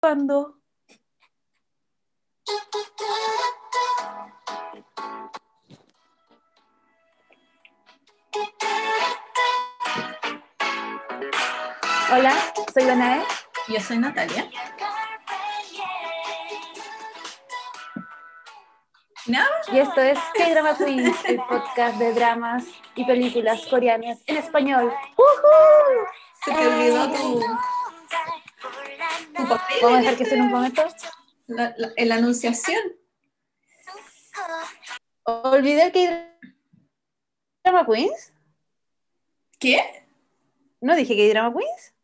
grabando. Hola, soy Danae. Yo soy Natalia. ¿No? Y esto es K-Drama Queens, el podcast de dramas y películas coreanas en español. ¡Woohoo! Se te olvidó tu. Vamos a dejar que suene un momento. La, la- en la anunciación. Olvidé el K-Drama Queens. ¿Qué? No dije K-Drama Queens.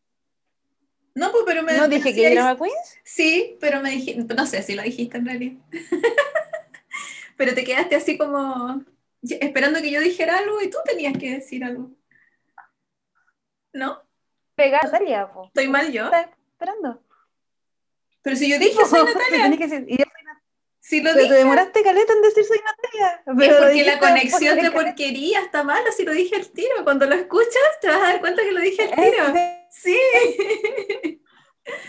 No, pues, pero me No dije decíais- K-Drama Queens. Sí, pero me dijiste, no sé si lo dijiste en realidad. pero te quedaste así como esperando que yo dijera algo y tú tenías que decir algo. ¿No? Pega Natalia, po. ¿Estoy mal yo? Está esperando. Pero si yo dije soy Natalia. tenés que decir- y yo- Si lo pero dije. te demoraste caleta en decir soy Natalia. Es Pero lo porque la conexión de porquería está mala si lo dije al tiro. Cuando lo escuchas te vas a dar cuenta que lo dije al tiro. Sí.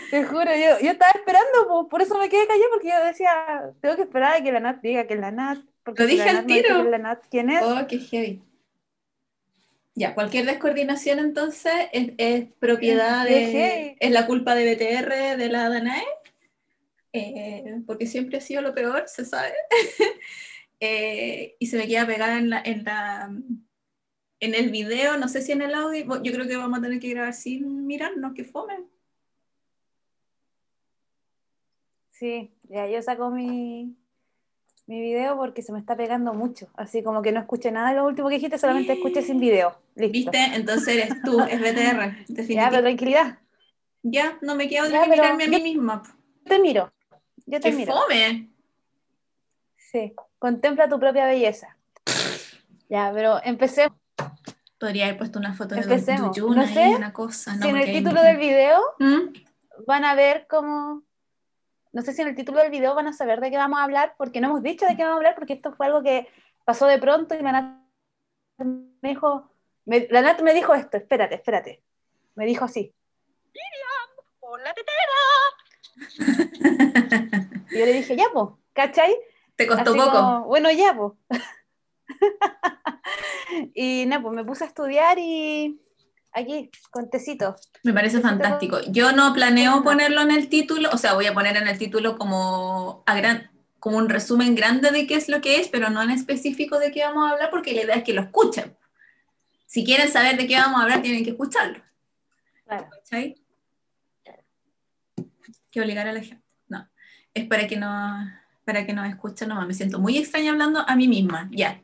Te juro, yo, yo estaba esperando, po, por eso me quedé callada, porque yo decía, tengo que esperar a que la Nat diga que es la Nat. Porque Lo dije al Nat tiro. que es la Nat, ¿quién es? Oh, qué heavy. Ya, cualquier descoordinación entonces es, es propiedad de... Es la culpa de BTR, de la Danae, eh, porque siempre ha sido lo peor, se sabe. Eh, y se me queda pegada en la, en la en el video, no sé si en el audio, yo creo que vamos a tener que grabar sin mirarnos, que fome. Sí, ya yo saco mi, mi video porque se me está pegando mucho. Así como que no escuché nada de lo último que dijiste, solamente escuché sin video. Listo. ¿Viste? Entonces eres tú, es BTR, Ya, pero tranquilidad. Ya, no me Ya, de pero mirarme a mí misma. Te miro. Yo te ¡Qué miro. fome! Sí, contempla tu propia belleza. Ya, pero empecemos. Podría haber puesto una foto de Empecemos. Duyun No ahí, sé una cosa. No, si en el ahí título no- del video ¿Mm? van a ver cómo. No sé si en el título del video van a saber de qué vamos a hablar, porque no hemos dicho de qué vamos a hablar, porque esto fue algo que pasó de pronto y la Nat me dijo. me- la Nat me dijo esto, espérate, espérate. Me dijo así. por la tetera. Y yo le dije, ya, pues, ¿cachai? Te costó Así poco. como, bueno, ya, pues. y nada, pues me puse a estudiar y aquí, con tecito. Me parece fantástico. Yo no planeo ponerlo en el título, o sea, voy a poner en el título como, a gran, como un resumen grande de qué es lo que es, pero no en específico de qué vamos a hablar, porque la idea es que lo escuchen. Si quieren saber de qué vamos a hablar, tienen que escucharlo. Claro. ¿Cachai? Que obligar a la gente. No. Es para que no, para que nos escuchen nomás. Me siento muy extraña hablando a mí misma. Ya.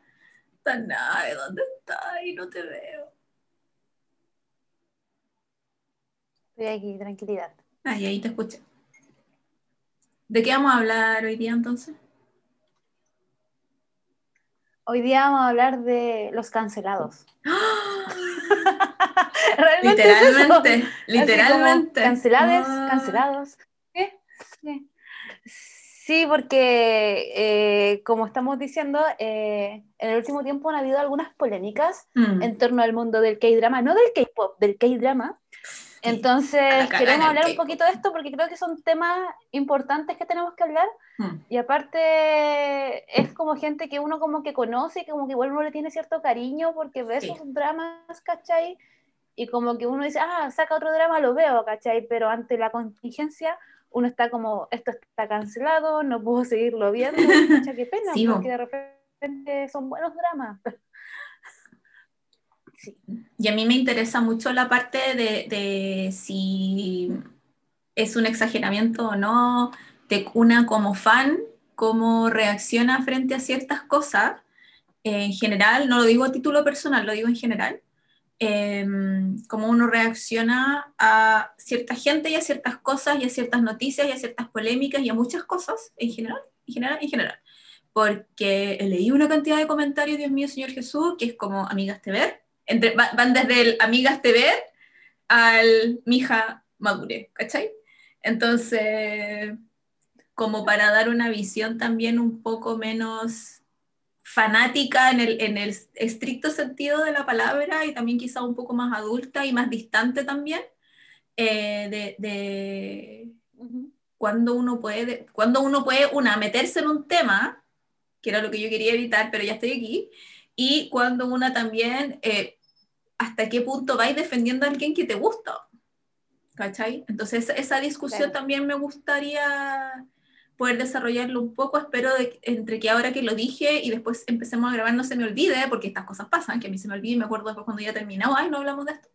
¿dónde estás? No te veo. Estoy aquí, tranquilidad. Ah, y ahí te escuché. ¿De qué vamos a hablar hoy día entonces? Hoy día vamos a hablar de los cancelados. Realmente es eso. literalmente, Ah. cancelados. Sí, sí. Sí, porque eh, como estamos diciendo, eh, en el último tiempo han habido algunas polémicas Mm. en torno al mundo del K-drama, no del K-pop, del K-drama. la Entonces, queremos hablar un poquito de esto porque creo que son temas importantes que tenemos que hablar. Mm. Y aparte, es como gente que uno como que conoce y como que igual uno le tiene cierto cariño porque ve Sí. sus dramas, ¿cachai? Y como que uno dice, ah, saca otro drama, lo veo, ¿cachai? Pero ante la contingencia, uno está como, esto está cancelado, no puedo seguirlo viendo, pucha, qué pena, Sí, porque de repente son buenos dramas. Sí. Y a mí me interesa mucho la parte de, de si es un exageramiento o no, de una como fan, cómo reacciona frente a ciertas cosas. En general, no lo digo a título personal, lo digo en general. Eh, cómo uno reacciona a cierta gente y a ciertas cosas y a ciertas noticias y a ciertas polémicas y a muchas cosas en general, en general, en general. Porque leí una cantidad de comentarios, Dios mío, Señor Jesús, que es como amigas te ver, entre, va- van desde el amigas te ver al mija madure, ¿cachai? Entonces, como para dar una visión también un poco menos fanática en el, en el estricto sentido de la palabra y también quizá un poco más adulta y más distante también, eh, de, de cuando uno puede, cuando uno puede, una, meterse en un tema, que era lo que yo quería evitar, pero ya estoy aquí, y cuando una también, eh, hasta qué punto vais defendiendo a alguien que te gusta. ¿Cachai? Entonces esa discusión también me gustaría poder desarrollarlo un poco. Espero de, entre que ahora que lo dije y después empecemos a grabar no se me olvide, porque estas cosas pasan, que a mí se me olvida y me acuerdo después cuando ya terminado, ay, no hablamos de esto.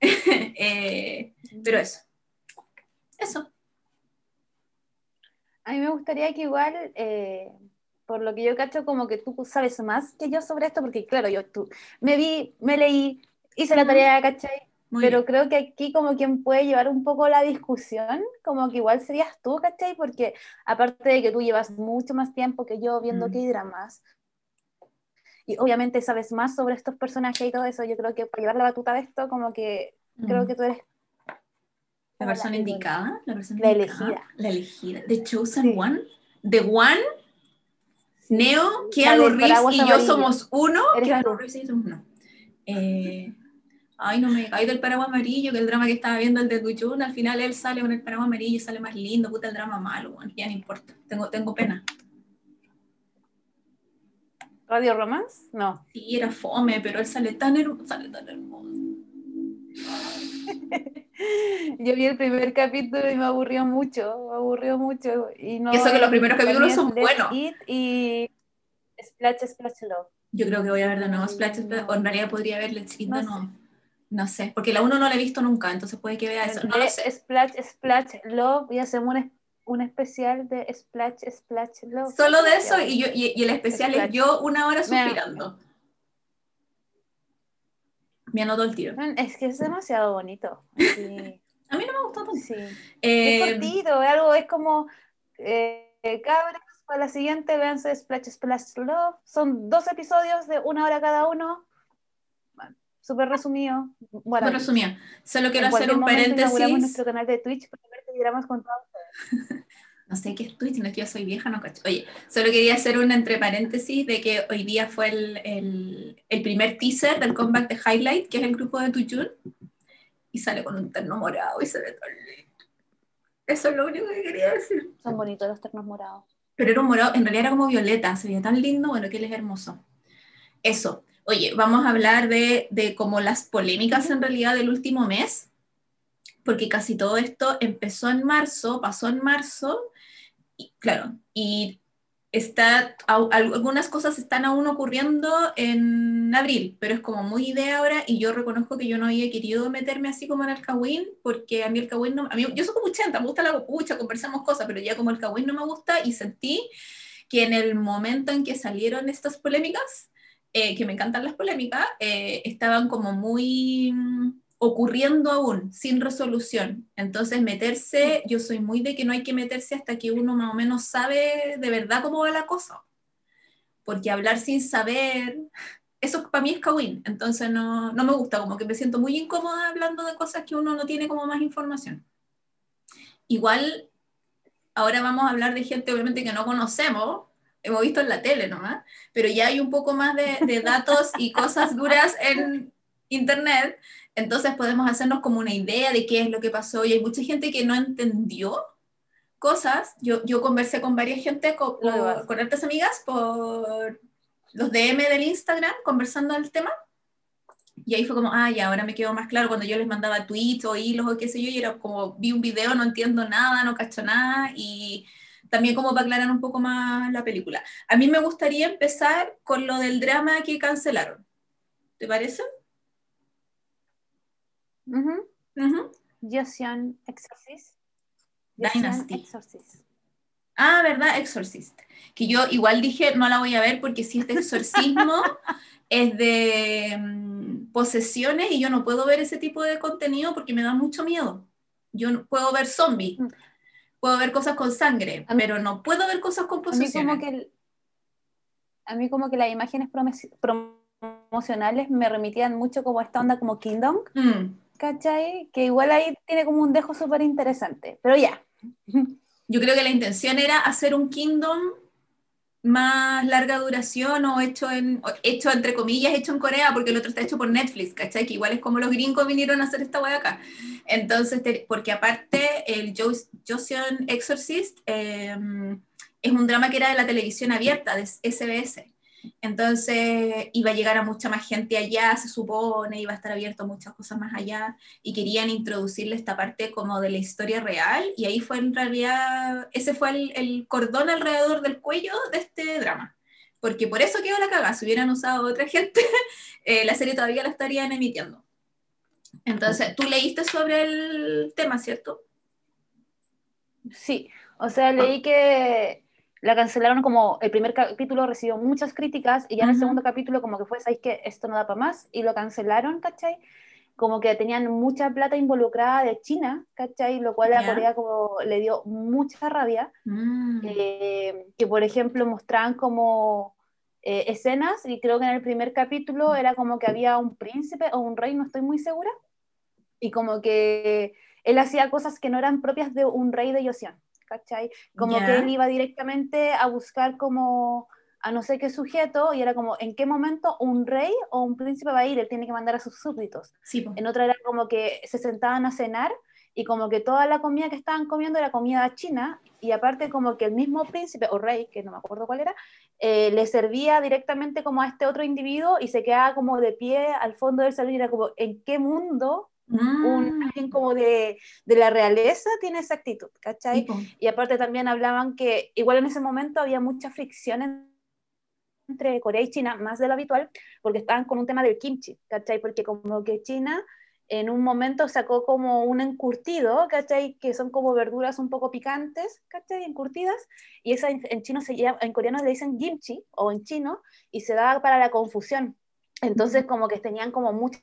Eh, pero eso. Eso. A mí me gustaría que igual, eh, por lo que yo cacho, como que tú sabes más que yo sobre esto, porque claro, yo tú, me vi, me leí, hice la tarea, ¿cachai? Pero creo que aquí como quien puede llevar un poco la discusión, como que igual serías tú, ¿cachai? Porque aparte de que tú llevas mucho más tiempo que yo viendo que dramas y obviamente sabes más sobre estos personajes y todo eso, yo creo que para llevar la batuta de esto, como que creo que tú eres la persona indicada, la persona la elegida. La elegida. The Chosen One. The One. Neo, Keanu Reeves y yo somos uno. Keanu Reeves y yo somos uno. Eh, ay, no me caí del paraguas amarillo, que el drama que estaba viendo el de Tuchun, al final él sale con el paraguas amarillo y sale más lindo, puta el drama malo, bueno, ya no importa, tengo, tengo pena. ¿Radio Romance? No. Sí, era fome, pero él sale tan, sale tan hermoso. Yo vi el primer capítulo y me aburrió mucho, me aburrió mucho. Y, no, eso que los primeros capítulos son buenos. y Splash, Splash Love. Yo creo que voy a ver de nuevo Splash, o en realidad podría verle It no, no. No sé, porque la uno no la he visto nunca, entonces puede que vea eso. No lo sé. Splash, Splash Love y hacemos un, un especial de Splash, Splash Love. Solo de eso y, yo, y, el especial es yo una hora suspirando. Me anotó el tiro. Es que es demasiado bonito. a mí no me gustó tanto. Sí. Eh, es cortito, es algo, es como eh, cabras, para la siguiente véanse Splash Splash Love. Son dos episodios de una hora cada uno. Súper resumido. Bueno, Súper resumido. Solo quiero hacer un paréntesis. Nuestro canal de Twitch para ver que con todos no sé qué es Twitch, no es que yo soy vieja, no cacho. Oye, solo quería hacer un entre paréntesis de que hoy día fue el, el, primer teaser del comeback de Highlight, que es el grupo de Tuyun, y sale con un terno morado y se ve todo lindo. Eso es lo único que quería decir. Son bonitos los ternos morados. Pero era un morado, en realidad era como violeta, se veía tan lindo, bueno, que él es hermoso. Eso. Oye, vamos a hablar de, de como las polémicas en realidad del último mes, porque casi todo esto empezó en marzo, pasó en marzo, claro, y está, algunas cosas están aún ocurriendo en abril, pero es como muy idea ahora y yo reconozco que yo no había querido meterme así como en el Kawin, porque a mí el Kawin no, a mí, yo soy como chanta, me gusta la copucha, conversamos cosas, pero ya como el Kawin no me gusta y sentí que en el momento en que salieron estas polémicas, eh, que me encantan las polémicas, eh, estaban como muy ocurriendo aún, sin resolución. Entonces, meterse, yo soy muy de que no hay que meterse hasta que uno más o menos sabe de verdad cómo va la cosa. Porque hablar sin saber, eso para mí es kawin. Entonces, no, no me gusta, como que me siento muy incómoda hablando de cosas que uno no tiene como más información. Igual, ahora vamos a hablar de gente obviamente que no conocemos, hemos visto en la tele nomás, pero ya hay un poco más de, de datos y cosas duras en internet entonces podemos hacernos como una idea de qué es lo que pasó y hay mucha gente que no entendió cosas. Yo, yo conversé con varias gente, con, con otras amigas por los DM del Instagram conversando del tema. Y ahí fue como, ah, ya, ahora me quedó más claro cuando yo les mandaba tweets o hilos o qué sé yo, y era como, vi un video, no entiendo nada, no cacho nada, y también como para aclarar un poco más la película. A mí me gustaría empezar con lo del drama que cancelaron. ¿Te parece? Uh Exorcist. Dynasty. Ah, ¿verdad? Exorcist. Que yo igual dije, no la voy a ver porque si es de exorcismo, es de mm, posesiones y yo no puedo ver ese tipo de contenido porque me da mucho miedo. Yo no puedo ver zombies, mm. Puedo ver cosas con sangre, pero no puedo ver cosas con posesiones. A mí como que, a mí como que las imágenes promocionales me remitían mucho como esta onda como Kingdom. Mm. ¿cachai? Que igual ahí tiene como un dejo súper interesante, pero ya. Yo creo que la intención era hacer un Kingdom más larga duración o hecho en, hecho entre comillas, hecho en Corea, porque el otro está hecho por Netflix, ¿cachai? Que igual es como los gringos vinieron a hacer esta wea acá. Entonces, porque aparte el Joseon Exorcist em, es un drama que era de la televisión abierta, de SBS. Entonces iba a llegar a mucha más gente allá, se supone, iba a estar abierto a muchas cosas más allá y querían introducirle esta parte como de la historia real y ahí fue en realidad, ese fue el, cordón alrededor del cuello de este drama. Porque por eso quedó la cagada, si hubieran usado otra gente, eh, la serie todavía la estarían emitiendo. Entonces, tú leíste sobre el tema, ¿cierto? Sí, o sea, leí que la cancelaron como el primer capítulo recibió muchas críticas y ya en el segundo capítulo como que fue, ¿sabéis que esto no da para más? Y lo cancelaron, ¿cachai? Como que tenían mucha plata involucrada de China, ¿cachai? Lo cual a Corea como le dio mucha rabia. Mm. Eh, que por ejemplo mostraban como eh, escenas y creo que en el primer capítulo era como que había un príncipe o un rey, no estoy muy segura. Y como que él hacía cosas que no eran propias de un rey de Joseon. ¿Cachai? Como que él iba directamente a buscar como a no sé qué sujeto y era como en qué momento un rey o un príncipe va a ir, él tiene que mandar a sus súbditos. En otra era como que se sentaban a cenar y como que toda la comida que estaban comiendo era comida china y aparte como que el mismo príncipe o rey, que no me acuerdo cuál era, eh, le servía directamente como a este otro individuo y se quedaba como de pie al fondo del salón y era como en qué mundo un, mm. alguien como de, de, la realeza tiene esa actitud, ¿cachai? Y aparte también hablaban que igual en ese momento había mucha fricción entre Corea y China, más de lo habitual, porque estaban con un tema del kimchi, ¿cachai? Porque como que China en un momento sacó como un encurtido, ¿cachai? Que son como verduras un poco picantes, ¿cachai? Encurtidas, y esa en, chino se llama, en coreano le dicen kimchi, o en chino, y se da para la confusión. Entonces como que tenían como mucha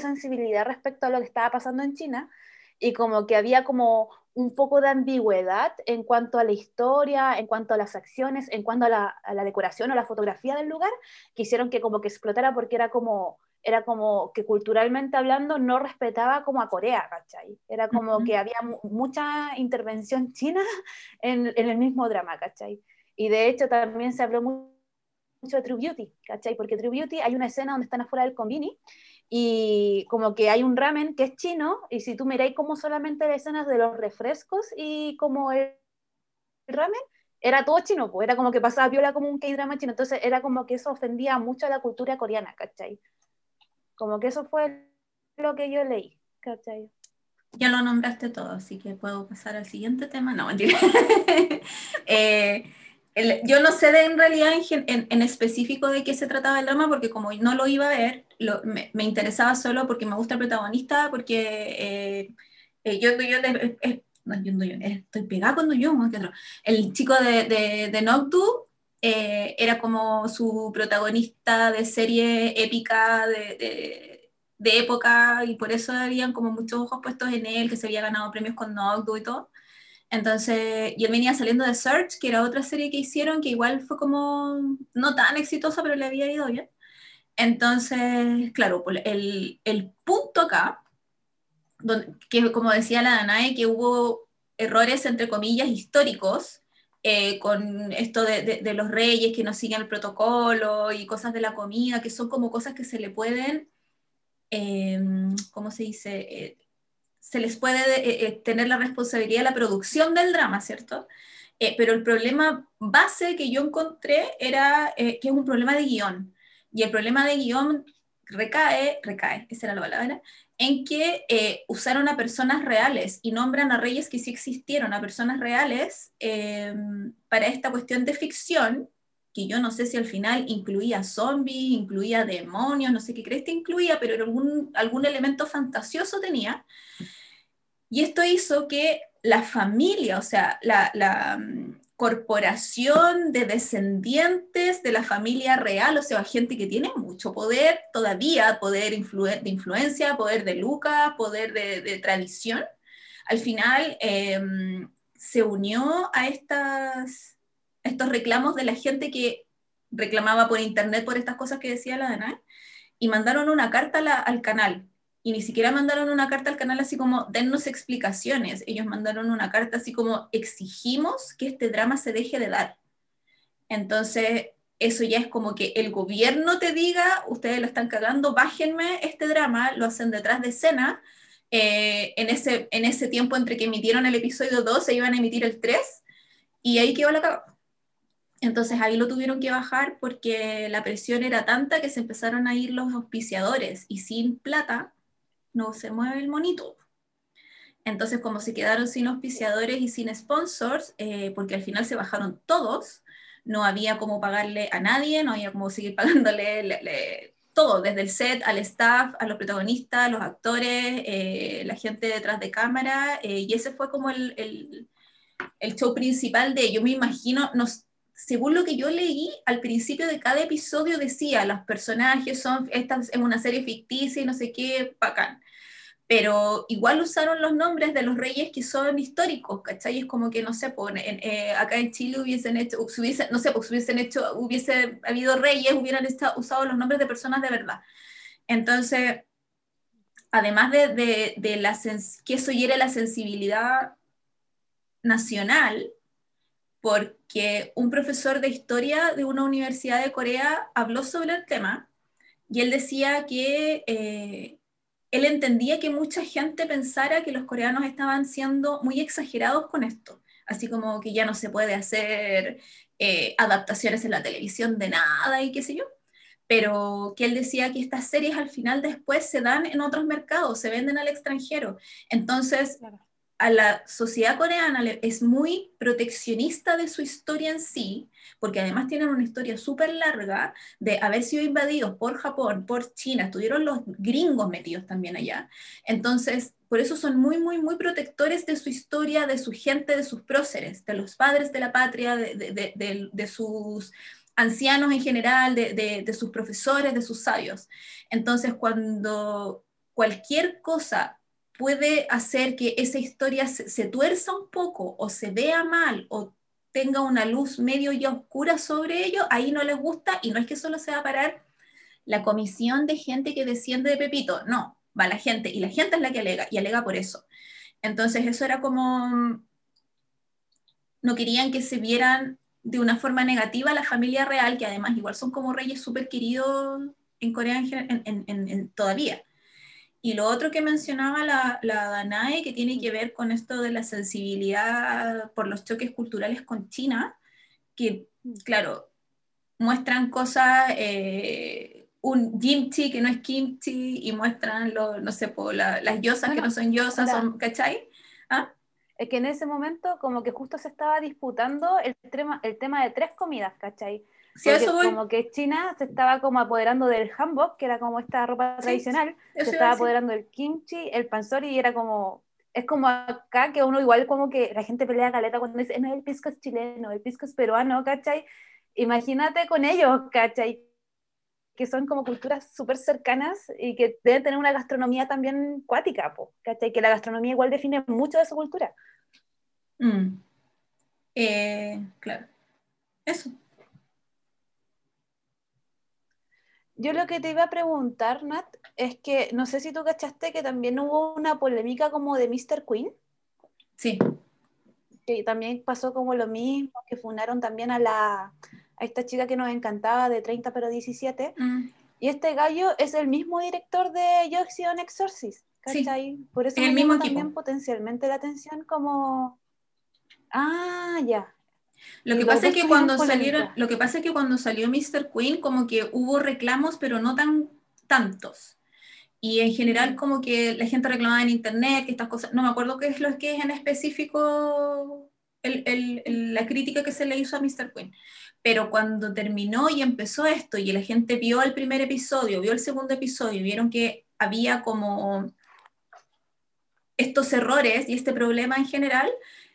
sensibilidad respecto a lo que estaba pasando en China y como que había como un poco de ambigüedad en cuanto a la historia, en cuanto a las acciones, en cuanto a la, decoración o la fotografía del lugar, que hicieron que como que explotara porque era como, era como que culturalmente hablando no respetaba como a Corea, ¿cachai? Era como que había mucha intervención china en, en, el mismo drama, ¿cachai? Y de hecho también se habló mucho de True Beauty, ¿cachai? Porque True Beauty hay una escena donde están afuera del convini y como que hay un ramen que es chino, y si tú miráis como solamente las escenas de los refrescos y como el ramen, era todo chino, pues era como que pasaba viola como un K-drama chino, entonces era como que eso ofendía mucho a la cultura coreana, ¿cachai? Como que eso fue lo que yo leí, ¿cachai? Ya lo nombraste todo, así que puedo pasar al siguiente tema. No, mentira. eh, yo no sé de, en realidad en, en, específico de qué se trataba el drama, porque como no lo iba a ver, me, me, interesaba solo porque me gusta el protagonista, porque eh, eh, yo, yo, eh, no, yo, yo estoy pegada con yo, el chico de, de, de Noctu era como su protagonista de serie épica de, de, de, época, y por eso habían como muchos ojos puestos en él, que se había ganado premios con Noctu y todo. Entonces, yo venía saliendo de Search, que era otra serie que hicieron, que igual fue como no tan exitosa, pero le había ido bien. Entonces, claro, pues, el, el punto acá, que como decía la Danae, que hubo errores, entre comillas, históricos, eh, con esto de, de, los reyes que no siguen el protocolo y cosas de la comida, que son como cosas que se le pueden, eh, ¿cómo se dice? Eh, se les puede eh, eh, tener la responsabilidad de la producción del drama, ¿cierto? Eh, pero el problema base que yo encontré era que es un problema de guion. Y el problema de guion recae, recae, esa era la palabra, en que usaron a personas reales y nombran a reyes que sí existieron, a personas reales, para esta cuestión de ficción, que yo no sé si al final incluía zombies, incluía demonios, no sé qué crees que incluía, pero algún, algún elemento fantasioso tenía. Y esto hizo que la familia, o sea, la, mm, corporación de descendientes de la familia real, o sea, gente que tiene mucho poder todavía, poder de influencia, poder de Lucas, poder de, tradición, al final em, se unió a estas, estos reclamos de la gente que reclamaba por internet por estas cosas que decía la Dana, y mandaron una carta al canal y ni siquiera mandaron una carta al canal así como, dennos explicaciones. Ellos mandaron una carta así como, exigimos que este drama se deje de dar. Entonces, eso ya es como que el gobierno te diga, ustedes lo están cagando, bájenme este drama, lo hacen detrás de escena. Eh, en, ese, en ese tiempo entre que emitieron el episodio 2, se iban a emitir el 3, y ahí quedó la cagada. Entonces ahí lo tuvieron que bajar porque la presión era tanta que se empezaron a ir los auspiciadores y sin plata no se mueve el monito. Entonces como se quedaron sin auspiciadores y sin sponsors, eh, porque al final se bajaron todos, no había cómo pagarle a nadie, no había cómo seguir pagándole todo, desde el set al staff, a los protagonistas, los actores, eh, la gente detrás de cámara, eh, y ese fue como el, show principal de, yo me imagino, según lo que yo leí, al principio de cada episodio decía, los personajes son, esta es una serie ficticia y no sé qué, bacán pero igual usaron los nombres de los reyes que son históricos, ¿cachai? Es como que, no sé, pues, eh, acá en Chile hubiesen hecho, hubiese, no sé, pues hubiesen hecho, hubiese habido reyes, hubieran usado los nombres de personas de verdad. Entonces, además de, de, de la que eso hiere la sensibilidad nacional, porque un profesor de historia de una universidad de Corea habló sobre el tema y él decía que... Eh, él entendía que mucha gente pensara que los coreanos estaban siendo muy exagerados con esto, así como que ya no se puede hacer eh, adaptaciones en la televisión de nada y qué sé yo, pero que él decía que estas series al final después se dan en otros mercados, se venden al extranjero. Entonces, a la sociedad coreana es muy proteccionista de su historia en sí, porque además tienen una historia súper larga de haber sido invadidos por Japón, por China, estuvieron los gringos metidos también allá. Entonces, por eso son muy, muy, muy protectores de su historia, de su gente, de sus próceres, de los padres de la patria, de, de, de sus ancianos en general, de sus profesores, de sus sabios. Entonces, cuando cualquier cosa puede hacer que esa historia se, tuerza un poco o se vea mal o tenga una luz medio y oscura sobre ello, ahí no les gusta y no es que solo se va a parar la comisión de gente que desciende de Pepito, no, va la gente y la gente es la que alega y alega por eso. Entonces eso era como, no querían que se vieran de una forma negativa la familia real, que además igual son como reyes súper queridos en Corea en, todavía. Y lo otro que mencionaba la, la Danae, que tiene que ver con esto de la sensibilidad por los choques culturales con China, que, claro, muestran cosas, eh, un kimchi que no es kimchi, y muestran, lo, no sé, por las yosas que no son yosas, son, ¿cachai? ¿Ah? Es que en ese momento como que justo se estaba disputando el tema, el tema de tres comidas, ¿cachai? Como que China se estaba como apoderando del hanbok, que era como esta ropa tradicional, se estaba apoderando del kimchi, el pansori, y era como, es como acá que uno igual como que la gente pelea caleta cuando dice, no, el pisco es chileno, el pisco es peruano, ¿cachai? Imagínate con ellos, ¿cachai? Que son como culturas súper cercanas y que deben tener una gastronomía también cuática, ¿cachai? Que la gastronomía igual define mucho de su cultura. Mm. Eh, claro. Eso. Yo lo que te iba a preguntar, Nat, es que no sé si tú cachaste que también hubo una polémica como de Mr. Queen. Sí. Que también pasó como lo mismo, que fundaron también a la a esta chica que nos encantaba de 30 pero 17. Mm. Y este gallo es el mismo director de Yo Exorcist. ¿cachai? Sí. Por eso el mismo también potencialmente la atención como... Ah, ya. Lo que pasa es que cuando salieron, lo que pasa es que cuando salió Mr. Queen, como que hubo reclamos, pero no tan tantos. Y en general, como que la gente reclamaba en internet que estas cosas, no me acuerdo qué es lo que es en específico la crítica que se le hizo a Mr. Queen. Pero cuando terminó y empezó esto, y la gente vio el primer episodio, vio el segundo episodio, vieron que había como estos errores y este problema en general,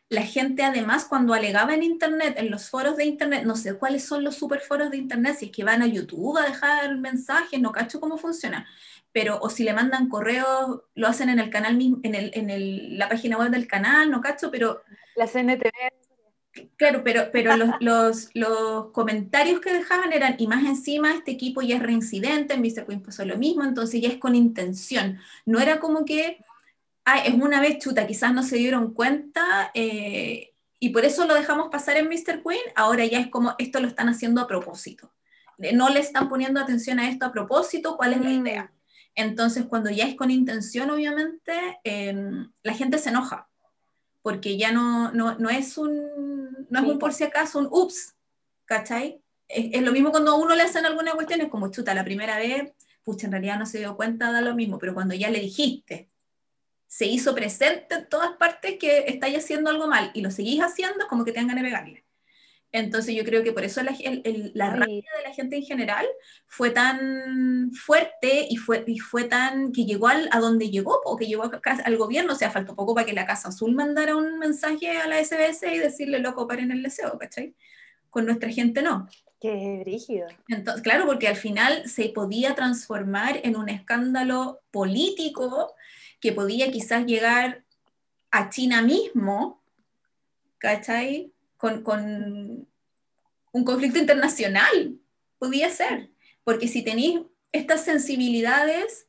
la gente además cuando alegaba en Internet, en los foros de Internet, no sé cuáles son los superforos de Internet, si es que van a YouTube a dejar mensajes, no cacho cómo funciona, pero o si le mandan correos, lo hacen en el canal mismo, en, el, en el, la página web del canal, no cacho, pero... La CNTV. Claro, pero, pero los, los, los, comentarios que dejaban eran, y más encima, este equipo ya es reincidente, en Mr. Queen pasó lo mismo, entonces ya es con intención. No era como que es una vez chuta, quizás no se dieron cuenta eh, y por eso lo dejamos pasar en Mr. Queen, ahora ya es como esto lo están haciendo a propósito. No le están poniendo atención a esto a propósito, ¿cuál es la Mm. idea? Entonces, cuando ya es con intención, obviamente, em, la gente se enoja, porque ya no, no, no es un, no es Sí. un por si acaso, un ups, ¿cachai? Es, es lo mismo cuando a uno le hacen alguna cuestión, es como chuta, la primera vez, pucha, en realidad no se dio cuenta, da lo mismo, pero cuando ya le dijiste, se hizo presente en todas partes que estáis haciendo algo mal y lo seguís haciendo, como que te dan ganas de pegarle. Entonces yo creo que por eso la, el- el- la Ay. rabia de la gente en general fue tan fuerte y fue, y fue tan que llegó al, a donde llegó, o que llegó a al gobierno, o sea, faltó poco para que la Casa Azul mandara un mensaje a la SBS y decirle, loco, paren el deseo, ¿cachai? Con nuestra gente no. Qué brígido. Entonces, claro, porque al final se podía transformar en un escándalo político que podía quizás llegar a China mismo, ¿cachai? Con, un conflicto internacional, podía ser. Porque si tenéis estas sensibilidades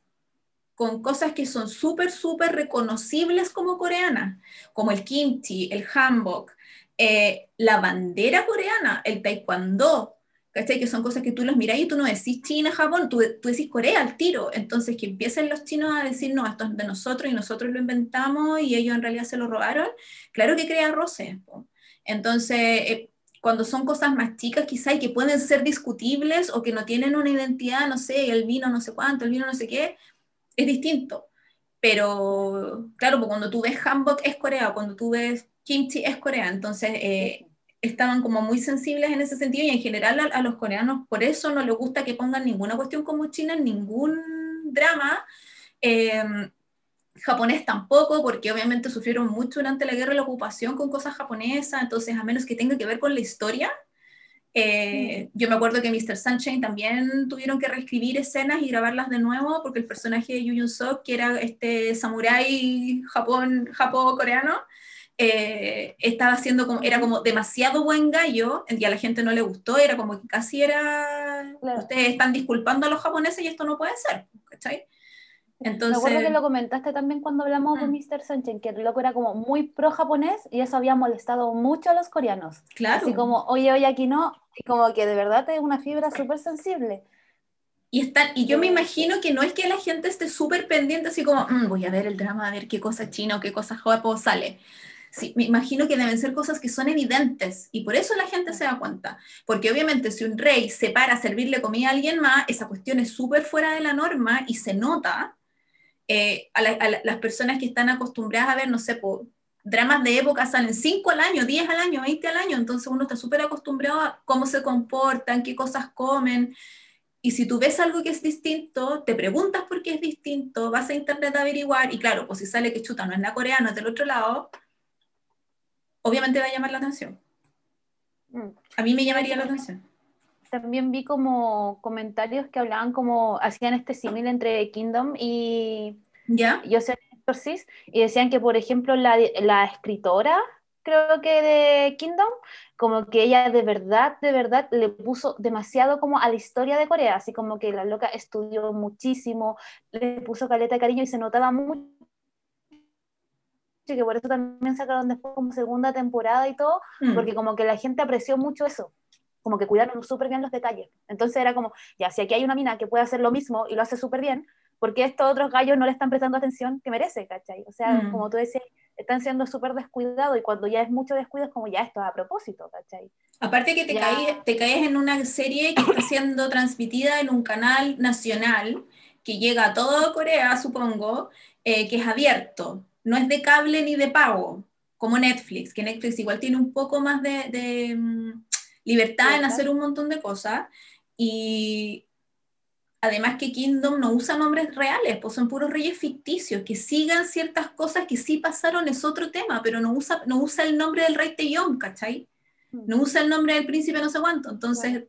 con cosas que son súper, súper reconocibles como coreanas, como el kimchi, el hanbok, eh, la bandera coreana, el taekwondo, ¿cachai? Que son cosas que tú los miras y tú no decís China, Japón, tú, tú decís Corea al tiro. Entonces, que empiecen los chinos a decir, no, esto es de nosotros y nosotros lo inventamos y ellos en realidad se lo robaron, claro que crea roce. po. Entonces, eh, cuando son cosas más chicas quizá y que pueden ser discutibles o que no tienen una identidad, no sé, el vino no sé cuánto, el vino no sé qué, es distinto. Pero, claro, cuando tú ves hanbok es Corea, cuando tú ves kimchi es Corea, entonces eh, estaban como muy sensibles en ese sentido y en general a, a los coreanos por eso no les gusta que pongan ninguna cuestión como China en ningún drama. Eh, japonés tampoco, porque obviamente sufrieron mucho durante la guerra y la ocupación con cosas japonesas, entonces a menos que tenga que ver con la historia. eh, yo me acuerdo que Mr. Sunshine también tuvieron que reescribir escenas y grabarlas de nuevo porque el personaje de Yu Yun Sok, que era este samurái japón, japo-coreano, eh, estaba haciendo como, era como demasiado buen gallo y a la gente no le gustó, era como que casi era, Claro. ustedes están disculpando a los japoneses y esto no puede ser, ¿cachai? Entonces, Me acuerdo que lo comentaste también cuando hablamos de Mm. Mr. Sunshine, que el loco era como muy pro japonés y eso había molestado mucho a los coreanos. claro. Así como, oye, oye, aquí no, y como que de verdad es una fibra súper sensible. Y, están, y yo me Sí. imagino que no es que la gente esté súper pendiente, así como, "Mm, voy a ver el drama, a ver qué cosa china o qué cosa japo sale. Sí, me imagino que deben ser cosas que son evidentes y por eso la gente se da cuenta. Porque obviamente si un rey se para a servirle comida a alguien más, esa cuestión es súper fuera de la norma y se nota. Eh, a, la- a la- las personas que están acostumbradas a ver, no sé, dramas de época salen 5 al año, 10 al año, 20 al año, entonces uno está súper acostumbrado a cómo se comportan, qué cosas comen. Y si tú ves algo que es distinto, te preguntas por qué es distinto, vas a internet a averiguar, y claro, pues si sale que chuta no es nada coreano, es del otro lado, obviamente va a llamar la atención. Mm. A mí me llamaría la atención. También vi como comentarios que hablaban como, hacían este símil entre Kingdom y ¿Ya? yo sé y decían que, por ejemplo, la, la escritora, creo que de Kingdom, como que ella de verdad, de verdad le puso demasiado como a la historia de Corea, así como que la loca estudió muchísimo, le puso caleta de cariño y se notaba mucho que por eso también sacaron después como segunda temporada y todo, Mm. porque como que la gente apreció mucho eso, como que cuidaron súper bien los detalles. Entonces era como, ya, si aquí hay una mina que puede hacer lo mismo y lo hace súper bien, porque estos otros gallos no le están prestando atención que merece, ¿cachai? O sea, Mm. como tú decías, están siendo súper descuidados y cuando ya es mucho descuido es como ya esto es a propósito, ¿cachai? Aparte que te Ya. caes, te caes en una serie que está siendo transmitida en un canal nacional que llega a toda Corea, supongo, eh, que es abierto, no es de cable ni de pago, como Netflix, que Netflix igual tiene un poco más de, de, mm, libertad en hacer un montón de cosas y además que Kingdom no usa nombres reales, pues son puros reyes ficticios, que sigan ciertas cosas que sí pasaron es otro tema, pero no usa, no usa el nombre del rey Taeyong, ¿cachai? no usa el nombre del príncipe no sé cuánto. Entonces,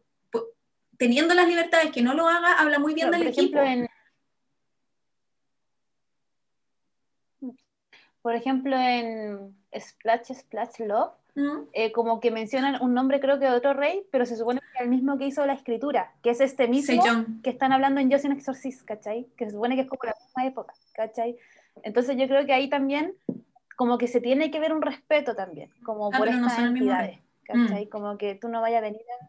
teniendo las libertades que no lo haga, habla muy bien Pero, del por ejemplo, equipo. en por ejemplo en Splash Splash Love ¿Mm? eh, como que mencionan un nombre creo que de otro rey, pero se supone que es el mismo que hizo la escritura, que es este mismo que están hablando en Joseon Exorcist, ¿cachai? Que se supone que es como la misma época, ¿cachai? Entonces yo creo que ahí también como que se tiene que ver un respeto también, como Ah, por no estas entidades. ¿cachai? Como que tú no vayas a venir a...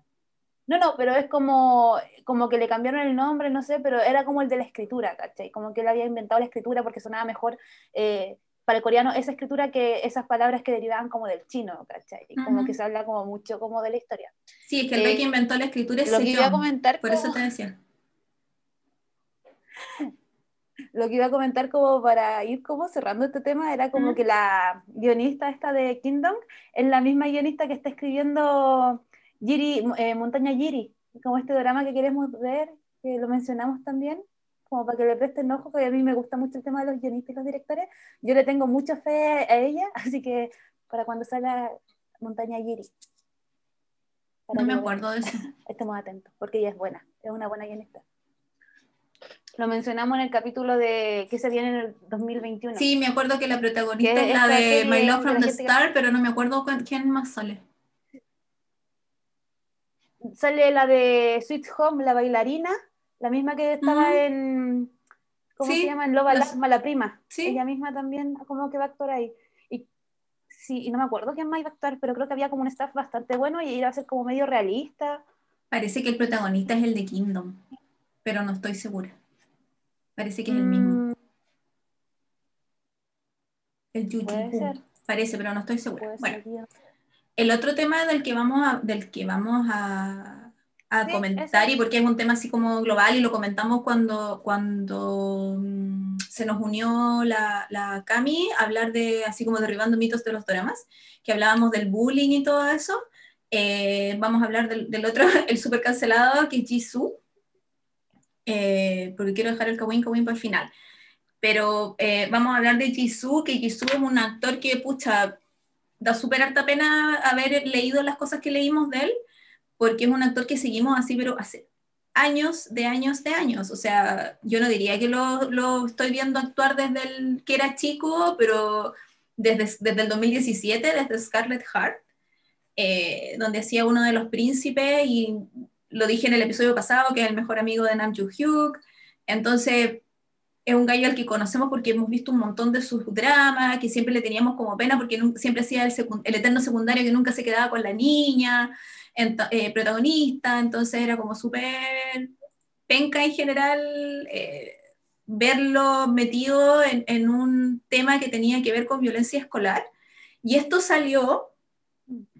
No, no, pero es como, como que le cambiaron el nombre, no sé, pero era como el de la escritura, ¿cachai? Como que él había inventado la escritura porque sonaba mejor eh, para el coreano esa escritura que esas palabras que derivaban como del chino, ¿cachai? Como que se habla como mucho como de la historia. Sí, es que el rey Eh, que inventó la escritura es Lo que iba a comentar por eso te decía. lo que iba a comentar como para ir como cerrando este tema era como que la guionista esta de Kingdom es la misma guionista que está escribiendo Giri, eh, Montaña Giri, como este drama que queremos ver, que lo mencionamos también, como para que le presten ojo, que a mí me gusta mucho el tema de los guionistas y los directores, yo le tengo mucha fe a ella, así que para cuando salga Montaña Giri. No me acuerdo de eso. estemos atentos, porque ella es buena, es una buena guionista. Lo mencionamos en el capítulo de que se viene en el 2021. Sí, me acuerdo que la protagonista Que es la de My Love from the que- Star, pero no me acuerdo con- quién más sale. Sale la de Sweet Home, la bailarina, la misma que estaba en. ¿Cómo Sí, se llama? En Loba las- Lasma, la prima. Sí. Ella misma también, como que va a actuar ahí. Y sí, y no me acuerdo quién más iba a actuar, pero creo que había como un staff bastante bueno y iba a ser como medio realista. Parece que el protagonista es el de Kingdom, pero no estoy segura. Parece que es el mismo. Mm, El Yuji. Parece, pero no estoy segura. Bueno, el otro tema del que vamos a, del que vamos a, a Sí, comentar, y porque es un tema así como global, y lo comentamos cuando, cuando mm, se nos unió la, la Cami a hablar de, así como derribando mitos de los dramas, que hablábamos del bullying y todo eso. Eh, vamos a hablar del, del otro, el super cancelado, que es Jisoo, eh, porque quiero dejar el Kawin Kawin para el final. Pero eh, vamos a hablar de Jisoo, que Jisoo es un actor que, pucha, da súper harta pena haber leído las cosas que leímos de él, porque es un actor que seguimos así, pero hace años, de años, de años. O sea, yo no diría que lo, lo estoy viendo actuar desde el que era chico, pero desde, desde el 2017, desde Scarlet Heart, eh, donde hacía uno de los príncipes y lo dije en el episodio pasado, que es el mejor amigo de Nam Hyuk. Entonces, es un gallo al que conocemos porque hemos visto un montón de sus dramas, que siempre le teníamos como pena porque siempre hacía el, el eterno secundario que nunca se quedaba con la niña, eh, protagonista, entonces era como súper penca en general eh, verlo metido en, en un tema que tenía que ver con violencia escolar. Y esto salió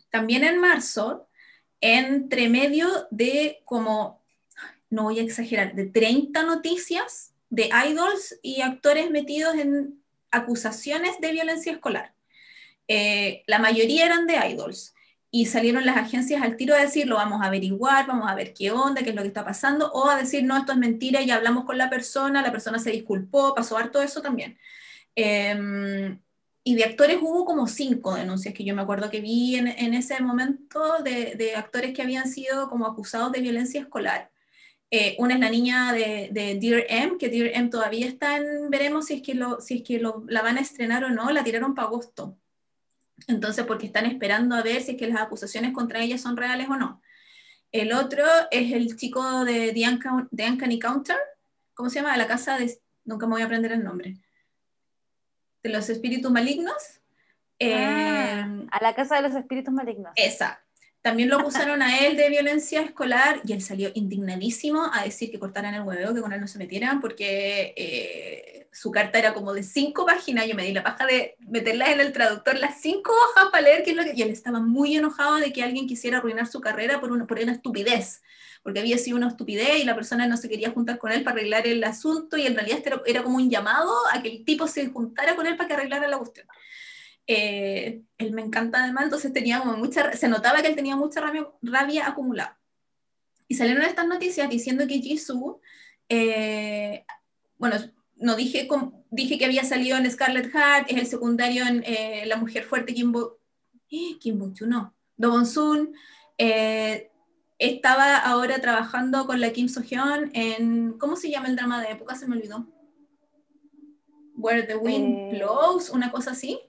también en marzo, entre medio de como, no voy a exagerar, de 30 noticias de idols y actores metidos en acusaciones de violencia escolar. Eh, la mayoría eran de idols y salieron las agencias al tiro a decir, lo vamos a averiguar, vamos a ver qué onda, qué es lo que está pasando, o a decir, no, esto es mentira, ya hablamos con la persona, la persona se disculpó, pasó harto eso también. Eh, y de actores hubo como cinco denuncias que yo me acuerdo que vi en, en ese momento de, de, actores que habían sido como acusados de violencia escolar. Eh, una es la niña de, de, Dear M, que Dear M todavía está en, veremos si es que, lo, si es que la van a estrenar o no, la tiraron para agosto. Entonces, porque están esperando a ver si es que las acusaciones contra ella son reales o no. El otro es el chico de The, Unca The Uncanny Counter, ¿cómo se llama? A la casa de... Nunca me voy a aprender el nombre. De los espíritus malignos. Ah, eh, a la casa de los espíritus malignos. Esa. También lo acusaron a él de violencia escolar y él salió indignadísimo a decir que cortaran el huevo, que con él no se metieran, porque eh, su carta era como de cinco páginas. Yo me di la paja de meterlas en el traductor, las cinco hojas para leer que. Y él estaba muy enojado de que alguien quisiera arruinar su carrera por una, por una estupidez, porque había sido una estupidez y la persona no se quería juntar con él para arreglar el asunto y en realidad era, era como un llamado a que el tipo se juntara con él para que arreglara la cuestión. Eh, él me encanta además, entonces tenía mucha, se notaba que él tenía mucha rabia, rabia acumulada. Y salieron estas noticias diciendo que Jisoo, eh, bueno, no dije, dije que había salido en Scarlet Heart, es el secundario en eh, La Mujer Fuerte, Kim Bo, eh, no, Do Soon, eh, estaba ahora trabajando con la Kim So Hyun en, ¿cómo se llama el drama de época? Se me olvidó. Where the Wind Blows, una cosa así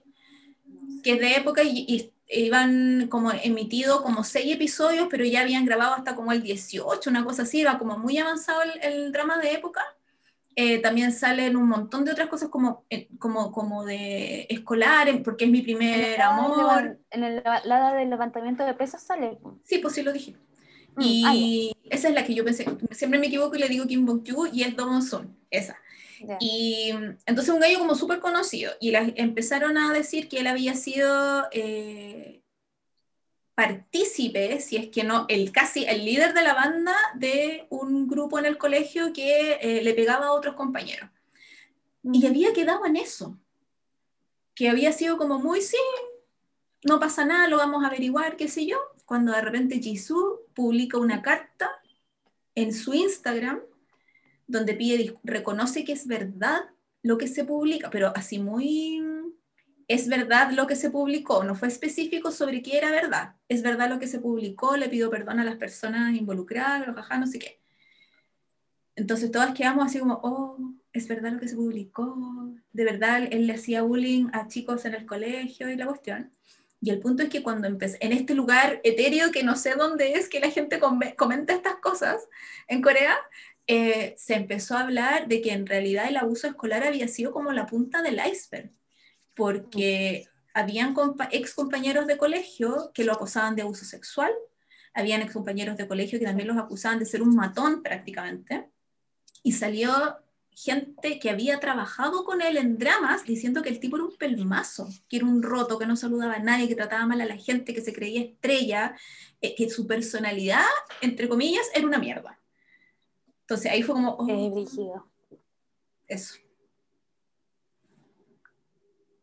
que es de época y, y, iban como emitido como seis episodios, pero ya habían grabado hasta como el 18, una cosa así, iba como muy avanzado el, el drama de época. Eh, también salen un montón de otras cosas como, eh, como, como de escolar, porque es mi primer amor. En el lado del levantamiento de pesas sale. Sí, pues sí lo dije. Mm, y ah, esa es la que yo pensé, siempre me equivoco y le digo Kim Bok-yu y es Dong Sun, esa. Y entonces un gallo como súper conocido y empezaron a decir que él había sido eh, partícipe, si es que no, el casi el líder de la banda de un grupo en el colegio que eh, le pegaba a otros compañeros. Y había quedado en eso, que había sido como muy, sí, no pasa nada, lo vamos a averiguar, qué sé yo, cuando de repente Jisoo publica una carta en su Instagram donde pide, reconoce que es verdad lo que se publica, pero así muy es verdad lo que se publicó, no fue específico sobre qué era verdad, es verdad lo que se publicó, le pido perdón a las personas involucradas, no sé qué. Entonces todas quedamos así como, oh, es verdad lo que se publicó, de verdad él le hacía bullying a chicos en el colegio y la cuestión. Y el punto es que cuando empecé, en este lugar etéreo que no sé dónde es que la gente comenta estas cosas en Corea, eh, se empezó a hablar de que en realidad el abuso escolar había sido como la punta del iceberg porque habían ex compañeros de colegio que lo acusaban de abuso sexual, habían ex compañeros de colegio que también los acusaban de ser un matón prácticamente, y salió gente que había trabajado con él en dramas diciendo que el tipo era un pelmazo, que era un roto, que no saludaba a nadie, que trataba mal a la gente, que se creía estrella, eh, que su personalidad, entre comillas, era una mierda. Entonces ahí fue como... Oh, eso.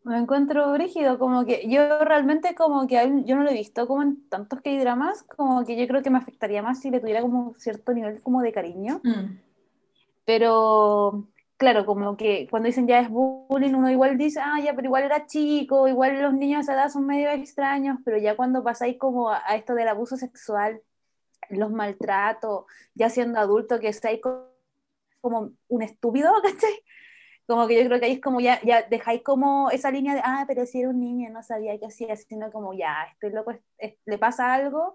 Me encuentro brígido, como que yo realmente como que yo no lo he visto como en tantos que hay dramas, como que yo creo que me afectaría más si le tuviera como cierto nivel como de cariño. Mm. Pero claro, como que cuando dicen ya es bullying, uno igual dice, ah, ya, pero igual era chico, igual los niños a esa edad son medio extraños, pero ya cuando pasáis como a, esto del abuso sexual, los maltratos, ya siendo adulto, que estáis como un estúpido, ¿cachai? Como que yo creo que ahí es como ya, ya dejáis como esa línea de, ah, pero si era un niño, no sabía qué hacía, sino como ya, estoy loco, le pasa algo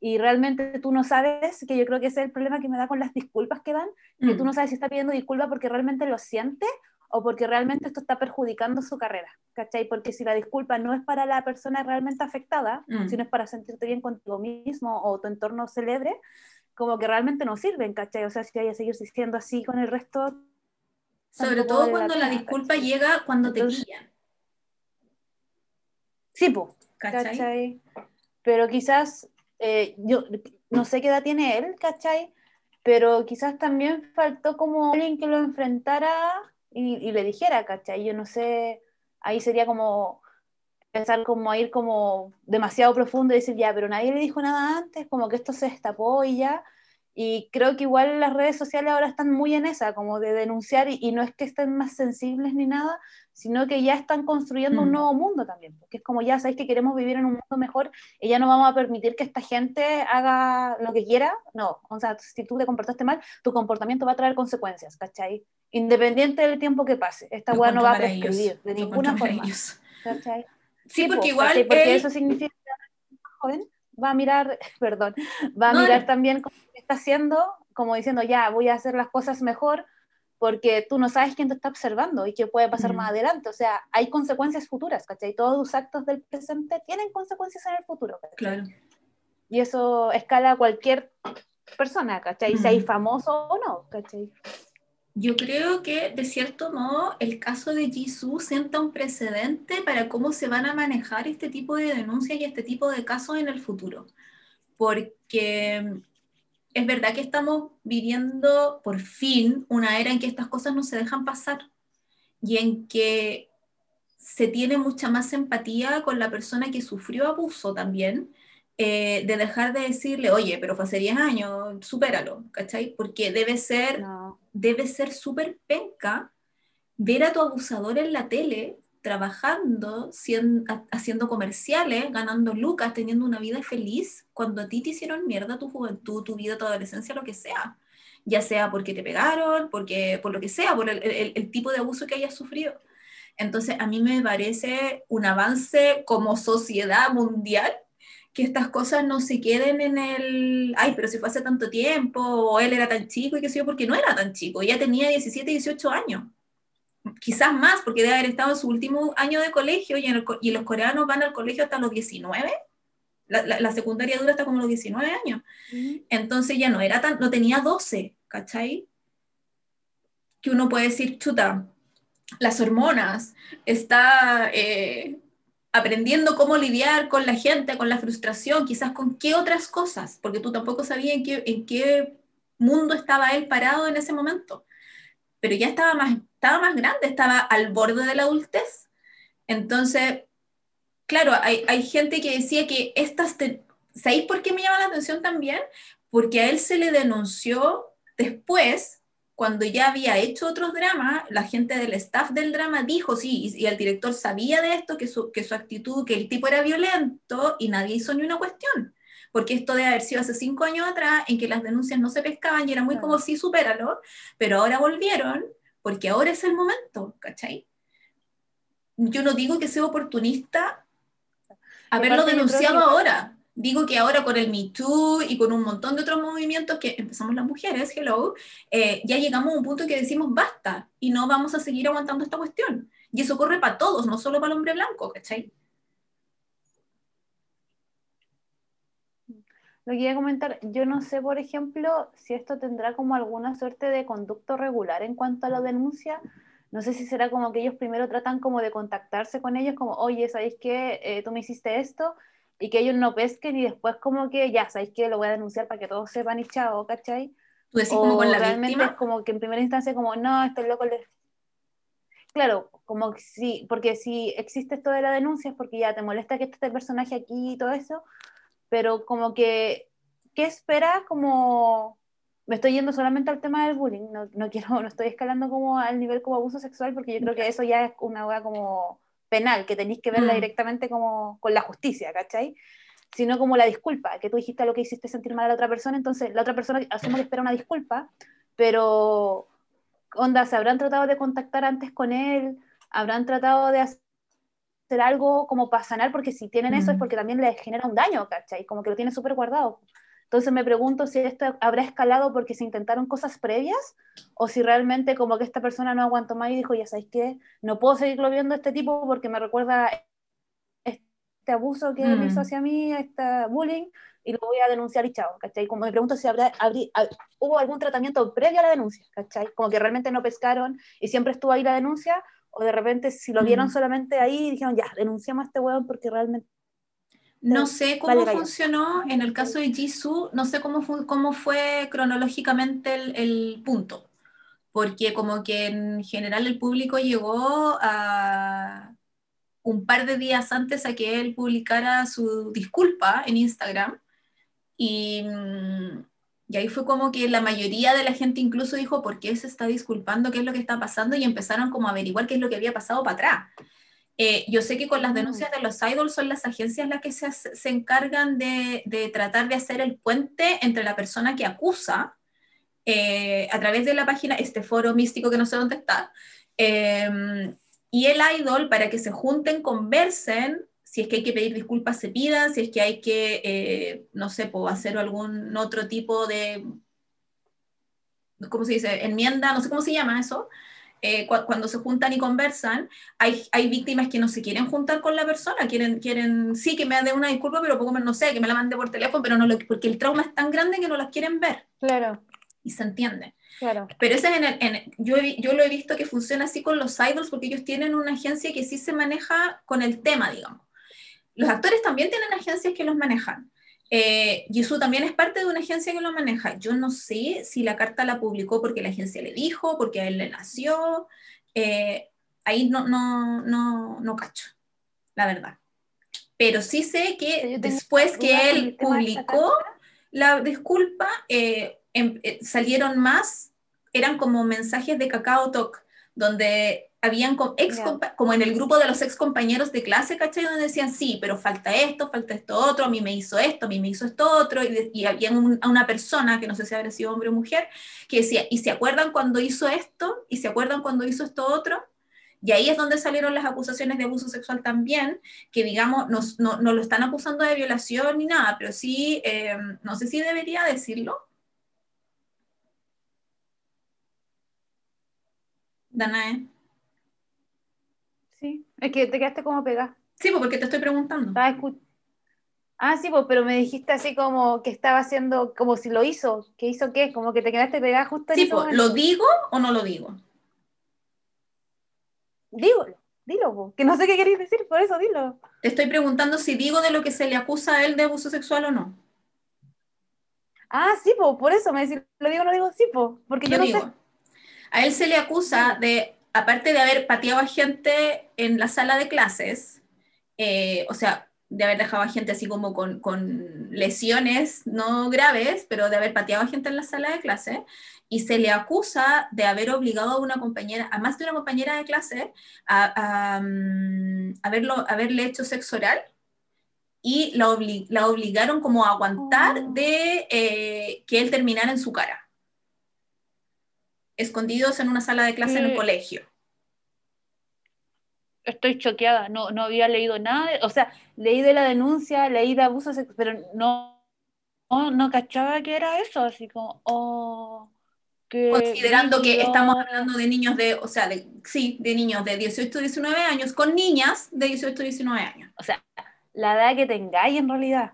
y realmente tú no sabes, que yo creo que ese es el problema que me da con las disculpas que dan, que tú no mm. sabes si está pidiendo disculpas porque realmente lo siente o porque realmente esto está perjudicando su carrera, ¿cachai? Porque si la disculpa no es para la persona realmente afectada, mm. sino es para sentirte bien contigo mismo o tu entorno celebre, como que realmente no sirven, ¿cachai? O sea, si hay a seguir siendo así con el resto, sobre todo cuando la, disculpa llega cuando te pillan. Sí, pues. ¿Cachai? Pero quizás, eh, yo no sé qué edad tiene él, ¿cachai? Pero quizás también faltó como alguien que lo enfrentara y, le dijera, ¿cachai? Yo no sé, ahí sería como pensar como ir como demasiado profundo y decir, ya, pero nadie le dijo nada antes, como que esto se destapó y ya, y creo que igual las redes sociales ahora están muy en esa, como de denunciar, y, no es que estén más sensibles ni nada, sino que ya están construyendo un mm. nuevo mundo también, porque es como ya sabéis que queremos vivir en un mundo mejor y ya no vamos a permitir que esta gente haga lo que quiera, no, o sea, si tú te comportaste mal, tu comportamiento va a traer consecuencias, ¿cachai? Independiente del tiempo que pase, esta hueá no va a prescribir de ninguna forma. ¿cachai? Sí, porque igual... Porque eso significa que joven va a mirar, perdón, va a mirar también cómo está haciendo, como diciendo, ya, voy a hacer las cosas mejor, porque tú no sabes quién te está observando y qué puede pasar más adelante. O sea, hay consecuencias futuras, ¿cachai? Todos los actos del presente tienen consecuencias en el futuro, Claro. Y eso escala a cualquier persona, ¿cachai? Sea famoso o no, ¿cachai? Yo creo que, de cierto modo, el caso de Jisoo sienta un precedente para cómo se van a manejar este tipo de denuncias y este tipo de casos en el futuro. Porque es verdad que estamos viviendo por fin una era en que estas cosas no se dejan pasar y en que se tiene mucha más empatía con la persona que sufrió abuso también eh, de dejar de decirle, oye, pero fue hace 10 años, supéralo, ¿cachai? Porque debe ser, debe ser súper penca ver a tu abusador en la tele trabajando, haciendo comerciales, ganando lucas, teniendo una vida feliz, cuando a ti te hicieron mierda tu juventud, tu vida, tu adolescencia, lo que sea. Ya sea porque te pegaron, porque, por lo que sea, por el, el tipo de abuso que hayas sufrido. Entonces, a mí me parece un avance como sociedad mundial que estas cosas no se queden en el, ay, pero si fue hace tanto tiempo, o él era tan chico y qué sé yo, porque no era tan chico, ya tenía 17, 18 años. Quizás más, porque debe haber estado en su último año de colegio y, y los coreanos van al colegio hasta los 19. La, la, secundaria dura hasta como los 19 años. Entonces ya no era tan, no tenía 12, ¿cachai? Que uno puede decir, chuta, las hormonas, está eh, aprendiendo cómo lidiar con la gente, con la frustración, quizás con qué otras cosas, porque tú tampoco sabías en qué, en qué mundo estaba él parado en ese momento. Pero ya estaba más, estaba más grande, estaba al borde de la adultez. Entonces, claro, hay, hay gente que decía que estas... Te, ¿Sabéis por qué me llama la atención también? Porque a él se le denunció después cuando ya había hecho otros dramas, la gente del staff del drama dijo, sí, y, el director sabía de esto, que su, que su actitud, que el tipo era violento y nadie hizo ni una cuestión. Porque esto debe haber sido hace cinco años atrás, en que las denuncias no se pescaban y era muy como, sí, supéralo, pero ahora volvieron, porque ahora es el momento, ¿cachai? Yo no digo que sea oportunista haberlo denunciado ahora, digo que ahora con el Me Too y con un montón de otros movimientos que empezamos las mujeres, hello, eh, ya llegamos a un punto que decimos basta y no vamos a seguir aguantando esta cuestión. Y eso corre para todos, no solo para el hombre blanco, ¿cachai? Lo que iba a comentar, yo no sé, por ejemplo, si esto tendrá como alguna suerte de conducto regular en cuanto a la denuncia. No sé si será como que ellos primero tratan como de contactarse con ellos, como, oye, ¿sabéis que eh, tú me hiciste esto? Y que ellos no pesquen y después como que ya, ¿sabéis que Lo voy a denunciar para que todos sepan y chao, ¿cachai? Tú decís como con la realmente es como que en primera instancia como, no, estoy loco. Claro, como que sí, porque si existe esto de la denuncia es porque ya te molesta que esté este personaje aquí y todo eso, pero como que, ¿qué espera? Como, me estoy yendo solamente al tema del bullying, no, no quiero, no estoy escalando como al nivel como abuso sexual, porque yo creo que eso ya es una hueá como penal, que tenéis que verla mm. directamente como con la justicia, ¿cachai? Sino como la disculpa, que tú dijiste lo que hiciste sentir mal a la otra persona, entonces la otra persona asumo que espera una disculpa, pero, onda, ¿se habrán tratado de contactar antes con él? ¿Habrán tratado de hacer algo como para sanar? Porque si tienen eso es mm. porque también les genera un daño, ¿cachai? Como que lo tienen súper guardado. Entonces me pregunto si esto habrá escalado porque se intentaron cosas previas o si realmente como que esta persona no aguantó más y dijo, ya sabéis qué, no puedo seguirlo viendo a este tipo porque me recuerda este abuso que él hizo mm. hacia mí, este bullying, y lo voy a denunciar y chao, ¿cachai? Como me pregunto si habrá, hubo algún tratamiento previo a la denuncia, ¿cachai? Como que realmente no pescaron y siempre estuvo ahí la denuncia, o de repente si lo vieron mm. solamente ahí dijeron, ya, denunciamos a este hueón porque realmente no sé cómo funcionó en el caso de Jisoo, no sé cómo, cómo fue cronológicamente el, punto, porque como que en general el público llegó a un par de días antes a que él publicara su disculpa en Instagram y, y ahí fue como que la mayoría de la gente incluso dijo, ¿por qué se está disculpando? ¿Qué es lo que está pasando? Y empezaron como a averiguar qué es lo que había pasado para atrás. Eh, yo sé que con las mm. denuncias de los idols son las agencias las que se, se encargan de, de, tratar de hacer el puente entre la persona que acusa eh, a través de la página, este foro místico que no sé dónde está, em, y el idol para que se junten, conversen, si es que hay que pedir disculpas se pidan, si es que hay que, eh, no sé, hacer algún otro tipo de, ¿cómo se dice? Enmienda, no sé cómo se llama eso. Eh, cuando se juntan y conversan, hay, hay, víctimas que no se quieren juntar con la persona, quieren, quieren sí, que me dé una disculpa, pero poco menos, no sé, que me la mande por teléfono, pero no lo, porque el trauma es tan grande que no las quieren ver. Claro. Y se entiende. Claro. Pero ese en en yo, yo lo he visto que funciona así con los idols, porque ellos tienen una agencia que sí se maneja con el tema, digamos. Los actores también tienen agencias que los manejan. Eh, también es parte de una agencia que lo maneja. Yo no sé si la carta la publicó porque la agencia le dijo, porque a él le nació. Eh, ahí no, no, no, no cacho, la verdad. Pero sí sé que después que él publicó la disculpa, eh, em, eh, salieron más, eran como mensajes de Cacao Talk, donde habían ex como en el grupo de los ex compañeros de clase, ¿cachai? Donde decían, sí, pero falta esto, falta esto otro, a mí me hizo esto, a mí me hizo esto otro, y, había una persona, que no sé si habría sido hombre o mujer, que decía, ¿y se acuerdan cuando hizo esto? ¿Y se acuerdan cuando hizo esto otro? Y ahí es donde salieron las acusaciones de abuso sexual también, que digamos, no, no, lo están acusando de violación ni nada, pero sí, eh, no sé si debería decirlo. Danae. Sí, es que te quedaste como pegada. Sí, pues porque te estoy preguntando. Ah, sí, pues, pero me dijiste así como que estaba haciendo, como si lo hizo. ¿Qué hizo qué? Como que te quedaste pegada justo en Sí, pues, ¿lo digo o no lo digo? Dígalo, dilo, que no sé qué queréis decir, por eso dilo. Te estoy preguntando si digo de lo que se le acusa a él de abuso sexual o no. Ah, sí, pues, por eso me decís, lo digo o no digo, sí, pues, porque yo no digo. sé. A él se le acusa de, aparte de haber pateado a gente en la sala de clases, eh, o sea, de haber dejado a gente así como con, con, lesiones no graves, pero de haber pateado a gente en la sala de clase, y se le acusa de haber obligado a una compañera, a más de una compañera de clase, a, a, mm, haberlo, haberle hecho sexo oral, y la, la obligaron como a aguantar oh. de eh, que él terminara en su cara, escondidos en una sala de clase en el colegio estoy choqueada, no, no había leído nada, o sea, leí de la denuncia, leí de abuso pero no, no, no, cachaba que era eso, así como, oh, Considerando que estamos hablando de niños de, o sea, de, sí, de niños de 18 19 años, con niñas de 18 19 años. O sea, la edad que tengáis en realidad.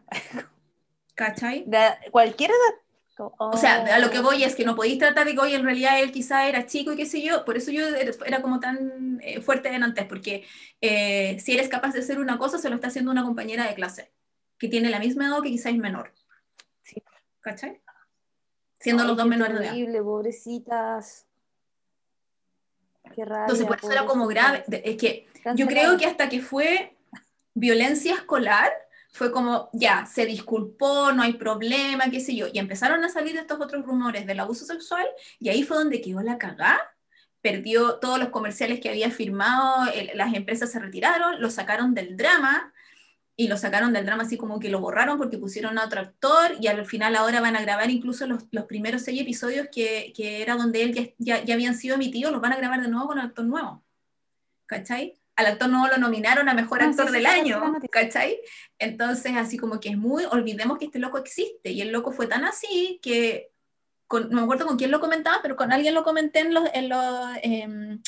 ¿Cachai? De cualquier edad o sea, a lo que voy es que no podéis tratar de que hoy en realidad él quizá era chico y qué sé yo, por eso yo era como tan eh, fuerte en antes, porque eh, si eres capaz de hacer una cosa, se lo está haciendo una compañera de clase, que tiene la misma edad o que quizá es menor. Sí. ¿Cachai? Siendo los dos menores de edad. pobrecitas. Qué rabia, Entonces, por eso era como grave. Es que yo creo que hasta que fue violencia escolar, fue como, ya, se disculpó, no hay problema, qué sé yo, y empezaron a salir estos otros rumores del abuso sexual, y ahí fue donde quedó la cagá, perdió todos los comerciales que había firmado, las empresas se retiraron, lo sacaron del drama, y lo sacaron del drama así como que lo borraron porque pusieron a otro actor, y al final ahora van a grabar incluso los, los primeros seis episodios que, que, era donde él ya, ya, habían sido emitidos, los van a grabar de nuevo con un actor nuevo. ¿Cachai? Al actor nuevo lo nominaron a mejor ah, actor del año, ¿cachai? Entonces, así como que es muy, olvidemos que este loco existe, y el loco fue tan así que, no me acuerdo con quién lo comentaba, pero con alguien lo comenté en los, en los, em,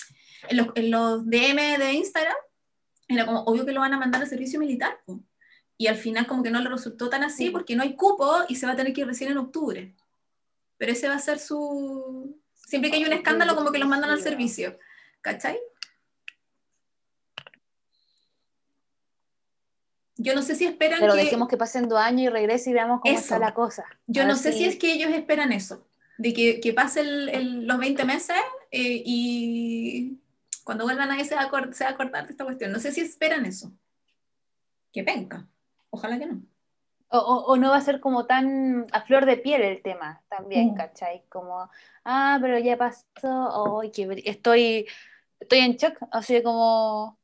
en los, en los DM de Instagram, era como, obvio que lo van a mandar al servicio militar, y al final como que no le resultó tan así porque no hay cupo y se va a tener que ir recién en octubre. Pero ese va a ser su... Siempre que hay un escándalo como que los mandan al servicio, ¿cachai? Yo no sé si esperan Pero que... dejemos que pasen dos años y regrese y veamos cómo está la cosa. Yo no sé si... es que ellos esperan eso, de que, que pasen los 20 meses eh, y cuando vuelvan ahí se va, a se va a cortar esta cuestión. No sé si esperan eso. Que venga. Ojalá que no. O, o, no va a ser como tan a flor de piel el tema también, mm. ¿cachai? Como, ah, pero ya pasó, oh, que estoy, estoy en shock, así como,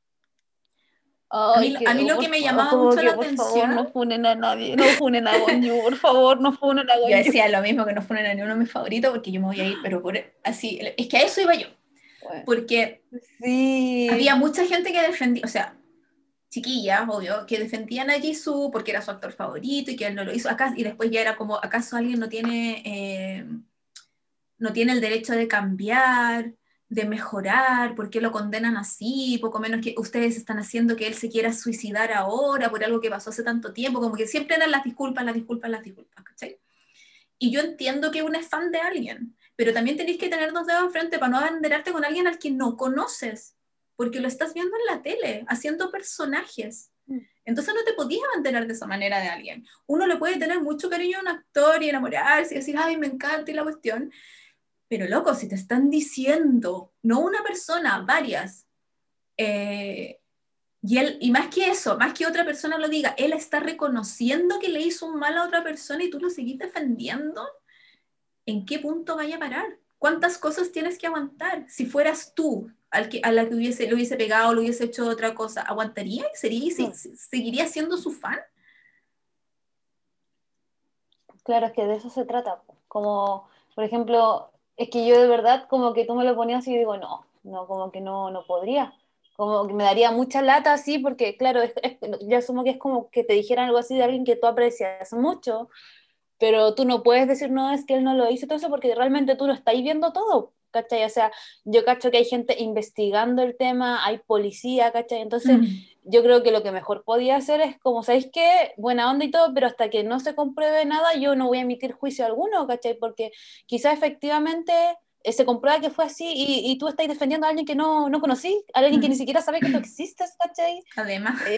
a mí, lo que me llamaba mucho la por atención. Favor, no funen a nadie, no funen a Gonju, por favor, no funen a Gonju. Yo decía lo mismo que no funen a ninguno de mis favoritos porque yo me voy a ir, pero por, así, es que a eso iba yo. Porque sí. había mucha gente que defendía, o sea, chiquillas, obvio, que defendían a Jisoo porque era su actor favorito y que él no lo hizo acá, y después ya era como, ¿acaso alguien no tiene, eh, no tiene el derecho de cambiar? De mejorar, por qué lo condenan así, poco menos que ustedes están haciendo que él se quiera suicidar ahora por algo que pasó hace tanto tiempo, como que siempre eran las disculpas, las disculpas, las disculpas, ¿cachai? Y yo entiendo que uno es fan de alguien, pero también tenéis que tener dos dedos frente para no abanderarte con alguien al que no conoces, porque lo estás viendo en la tele, haciendo personajes. Mm. Entonces no te podías abanderar de esa manera de alguien. Uno le puede tener mucho cariño a un actor y enamorarse y decir, ay, me encanta y la cuestión, pero loco, si te están diciendo, no una persona, varias, eh, y, él, y más que eso, más que otra persona lo diga, él está reconociendo que le hizo un mal a otra persona y tú lo seguís defendiendo, ¿en qué punto vaya a parar? ¿Cuántas cosas tienes que aguantar? Si fueras tú al que, a la que hubiese, le hubiese pegado le hubiese hecho otra cosa, ¿aguantaría? ¿Sería, ¿Seguiría siendo su fan? Claro, es que de eso se trata. Como, por ejemplo, es que yo de verdad como que tú me lo ponías y digo, no, no, como que no, no podría. como que me daría mucha lata así, porque claro, yo asumo que es como que te dijeran algo así de alguien que tú aprecias mucho, pero tú no puedes decir, no, es que él no lo hizo todo eso, porque realmente tú no estás viendo todo, ¿cachai? O sea, yo cacho que hay gente investigando el tema, hay policía, ¿cachai? Entonces, mm. yo creo que lo que mejor podía hacer es como, ¿sabéis qué? Buena onda y todo, pero hasta que no se compruebe nada, yo no voy a emitir juicio alguno, ¿cachai? Porque quizás efectivamente eh, se comprueba que fue así y, tú estás defendiendo a alguien que no, no conocí, a alguien que ni mm. siquiera sabe que tú existes, ¿cachai? Además. Eh,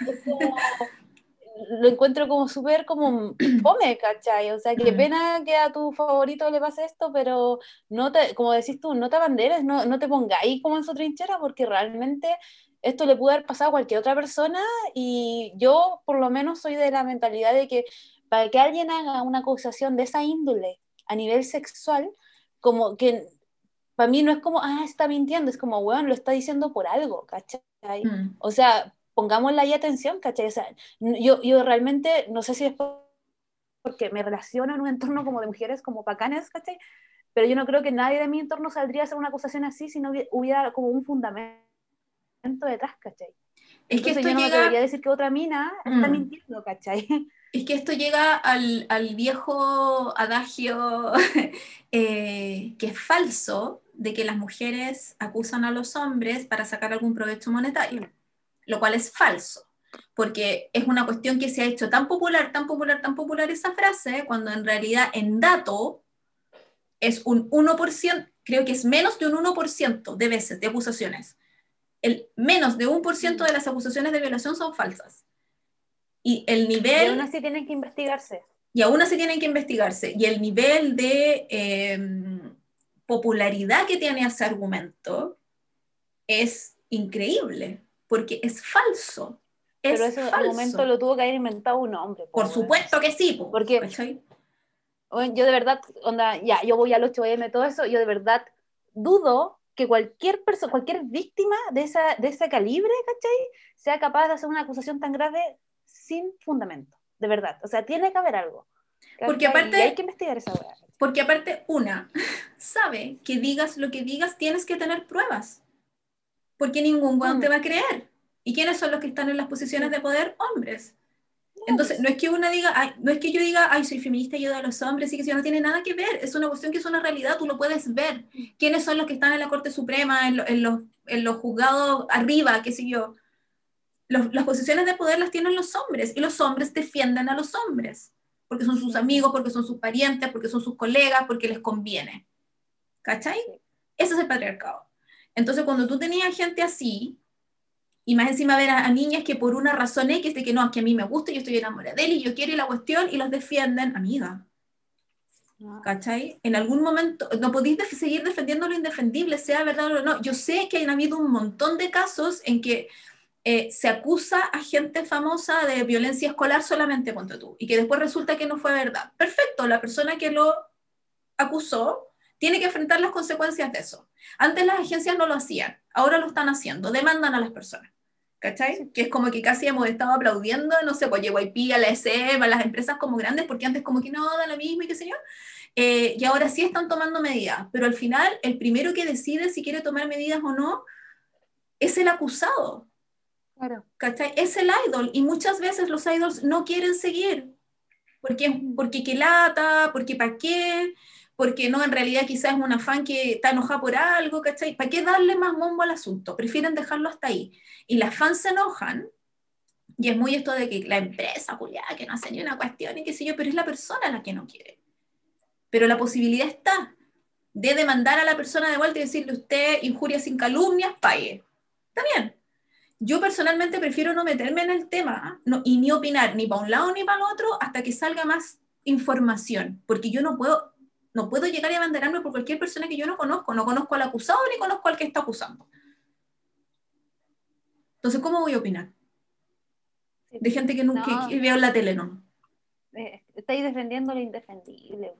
lo encuentro como súper como fome, ¿cachai? O sea, qué mm. pena que a tu favorito le pase esto, pero no te, como decís tú, no te abanderes, no, no te pongáis como en su trinchera, porque realmente esto le pudo haber pasado a cualquier otra persona y yo por lo menos soy de la mentalidad de que para que alguien haga una acusación de esa índole a nivel sexual, como que para mí no es como, ah, está mintiendo, es como, bueno, lo está diciendo por algo, ¿cachai? Mm. O sea, pongámosle ahí atención, ¿cachai? O sea, yo, yo realmente, no sé si es porque me relaciono en un entorno como de mujeres como bacanas, ¿cachai? Pero yo no creo que nadie de mi entorno saldría a hacer una acusación así si no hubiera como un fundamento detrás, ¿cachai? Es que esto yo no llega... debería decir que otra mina está mm. mintiendo, ¿cachai? Es que esto llega al, al viejo adagio eh, que es falso de que las mujeres acusan a los hombres para sacar algún provecho monetario lo cual es falso, porque es una cuestión que se ha hecho tan popular, tan popular, tan popular esa frase, cuando en realidad en dato es un 1%, creo que es menos de un 1% de veces de acusaciones. El menos de un por ciento de las acusaciones de violación son falsas. Y el nivel... Y aún así tienen que investigarse. Y aún así tienen que investigarse. Y el nivel de em, popularidad que tiene ese argumento es increíble porque es falso. Pero ese argumento lo tuvo que haber inventado un hombre. Por supuesto que sí. Porque yo de verdad, onda, ya, yo voy al 8M, todo eso, yo de verdad dudo que cualquier persona, cualquier víctima de, esa, de ese calibre, ¿cachai? Sea capaz de hacer una acusación tan grave sin fundamento, de verdad. O sea, tiene que haber algo. Porque aparte... hay que investigar esa weá. Porque aparte, una, sabe que digas lo que digas, tienes que tener pruebas porque ningún weón te va a creer. ¿Y quiénes son los que están en las posiciones de poder? Hombres. Entonces, no es que una diga, no es que yo diga, ay, soy feminista y ayudo a los hombres, y que si no tiene nada que ver, es una cuestión que es una realidad, tú lo puedes ver. ¿Quiénes son los que están en la Corte Suprema, en, los, en los, juzgados arriba, qué sé yo? las posiciones de poder las tienen los hombres, y los hombres defienden a los hombres, porque son sus amigos, porque son sus parientes, porque son sus colegas, porque les conviene. ¿Cachai? Ese es el patriarcado. Entonces, cuando tú tenías gente así, y más encima ver a, niñas que por una razón X de que no, es que a mí me gusta, yo estoy enamorada de él y yo quiero la cuestión, y los defienden, amiga. Ah. ¿Cachai? En algún momento no podéis seguir defendiendo lo indefendible, sea verdad o no. Yo sé que han habido un montón de casos en que eh, se acusa a gente famosa de violencia escolar solamente contra tú y que después resulta que no fue verdad. Perfecto, la persona que lo acusó tiene que enfrentar las consecuencias de eso. Antes las agencias no lo hacían, ahora lo están haciendo, demandan a las personas. ¿Cachai? Que es como que casi hemos estado aplaudiendo, no sé, pues JYP, a la SM, a las empresas como grandes, porque antes como que no, da lo mismo y qué sé yo. Eh, y ahora sí están tomando medidas, pero al final el primero que decide si quiere tomar medidas o no es el acusado. Claro. ¿Cachai? Es el idol y muchas veces los idols no quieren seguir. Porque, porque qué lata, porque para qué, porque no, en realidad quizás es una fan que está enojada por algo, ¿cachai? ¿Para qué darle más bombo al asunto? Prefieren dejarlo hasta ahí. Y las fans se enojan, y es muy esto de que la empresa, culiada, que no hace ni una cuestión y qué sé yo, pero es la persona la que no quiere. Pero la posibilidad está de demandar a la persona de vuelta y decirle usted injuria sin calumnias, pague. Está bien. Yo personalmente prefiero no meterme en el tema ¿ah? no, y ni opinar ni para un lado ni para el otro hasta que salga más información, porque yo no puedo no puedo llegar a abanderarme por cualquier persona que yo no conozco. No conozco al acusado ni conozco al que está acusando. Entonces, ¿cómo voy a opinar? De gente que, nunca veo en la tele, ¿no? Eh, estáis defendiendo lo indefendible.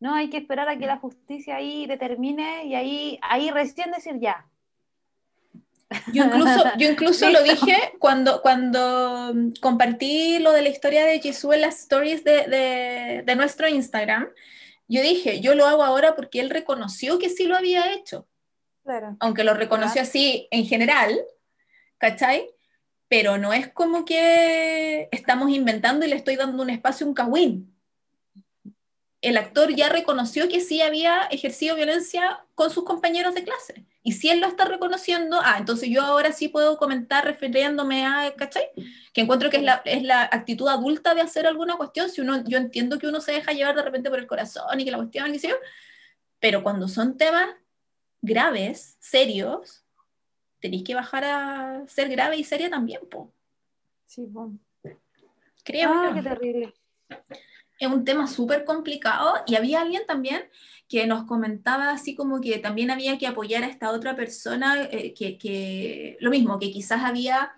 No, hay que esperar a que la justicia ahí determine y ahí, ahí recién decir ya. Yo incluso, yo incluso lo dije cuando, cuando compartí lo de la historia de Jisoo en las stories de, de, nuestro Instagram. Yo dije, yo lo hago ahora porque él reconoció que sí lo había hecho. Claro. aunque lo reconoció así en general, ¿cachai? Pero no es como que estamos inventando y le estoy dando un espacio un cagüín. El actor ya reconoció que sí había ejercido violencia con sus compañeros de clase. Y si él lo está reconociendo, ah, entonces yo ahora sí puedo comentar refiriéndome a, ¿cachai? Que encuentro que es la, es la actitud adulta de hacer alguna cuestión. Si uno, yo entiendo que uno se deja llevar de repente por el corazón y que la cuestión, sé yo, pero cuando son temas graves, serios, tenéis que bajar a ser grave y seria también, po. Sí, po. Creo Ah, qué terrible. Es un tema súper complicado. Y había alguien también que nos comentaba así como que también había que apoyar a esta otra persona, eh, que, que lo mismo, que quizás había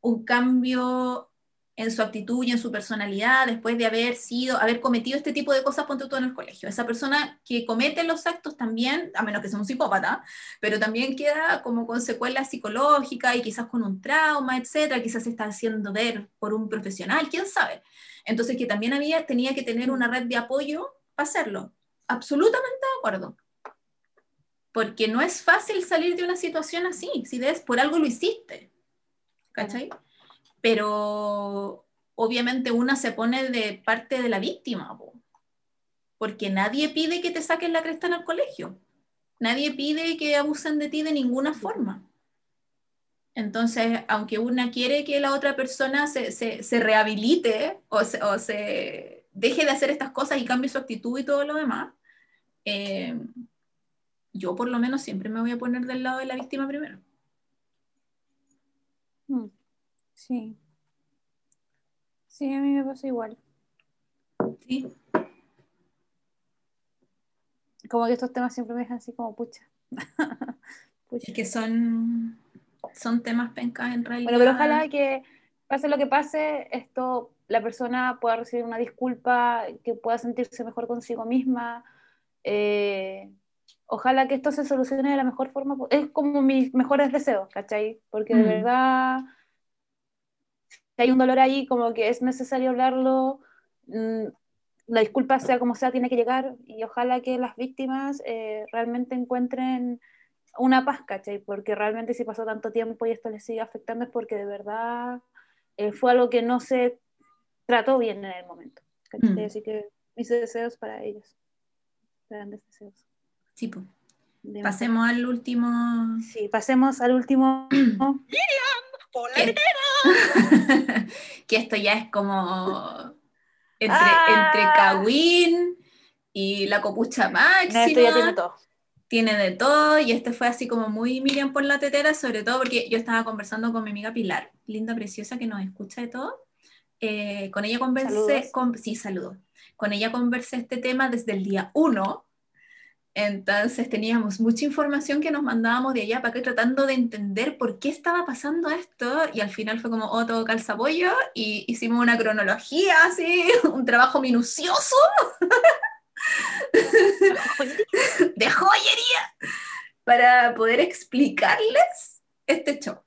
un cambio en su actitud y en su personalidad después de haber sido, haber cometido este tipo de cosas, ponte tú en el colegio. Esa persona que comete los actos también, a menos que sea un psicópata, pero también queda como con secuelas psicológicas y quizás con un trauma, etcétera, quizás se está haciendo ver por un profesional, quién sabe. Entonces que también había, tenía que tener una red de apoyo para hacerlo. Absolutamente de acuerdo. Porque no es fácil salir de una situación así, si ves, por algo lo hiciste. ¿Cachai? Pero obviamente una se pone de parte de la víctima, po. porque nadie pide que te saquen la cresta en el colegio. Nadie pide que abusen de ti de ninguna forma. Entonces, aunque una quiere que la otra persona se, se, se rehabilite o se, o se, deje de hacer estas cosas y cambie su actitud y todo lo demás, eh, yo por lo menos siempre me voy a poner del lado de la víctima primero. Mm, Sí. Sí, a mí me pasa igual. ¿sí? Como que estos temas siempre me dejan así como pucha. pucha. Es que son, son temas pencas en realidad. Bueno, pero ojalá que pase lo que pase, esto la persona pueda recibir una disculpa, que pueda sentirse mejor consigo misma. eh, ojalá que esto se solucione de la mejor forma. Es como mis mejores deseos, ¿cachai? Porque de Mm. verdad, hay un dolor ahí, como que es necesario hablarlo. mm, La disculpa, sea como sea, tiene que llegar y ojalá que las víctimas eh, realmente encuentren una paz, ¿cachai? Porque realmente si pasó tanto tiempo y esto les sigue afectando es porque de verdad eh, fue algo que no se trató bien en el momento. Mm. Así que mis deseos para ellos. Grandes deseos. Sí. De- Pasemos al último. Sí, pasemos al último. que, que esto ya es como entre, Ah. entre Kawin y la copucha máxima. Esto ya tiene todo. tiene de todo y este fue así como muy Miriam por la tetera, sobre todo porque yo estaba conversando con mi amiga Pilar, linda, preciosa, que nos escucha de todo. Eh, con ella conversé, Saludos. con, sí, saludo. Con ella conversé este tema desde el día uno. Entonces teníamos mucha información que nos mandábamos de allá para acá tratando de entender por qué estaba pasando esto y al final fue como, oh, todo calza pollo y hicimos una cronología así, un trabajo minucioso de joyería para poder explicarles este show.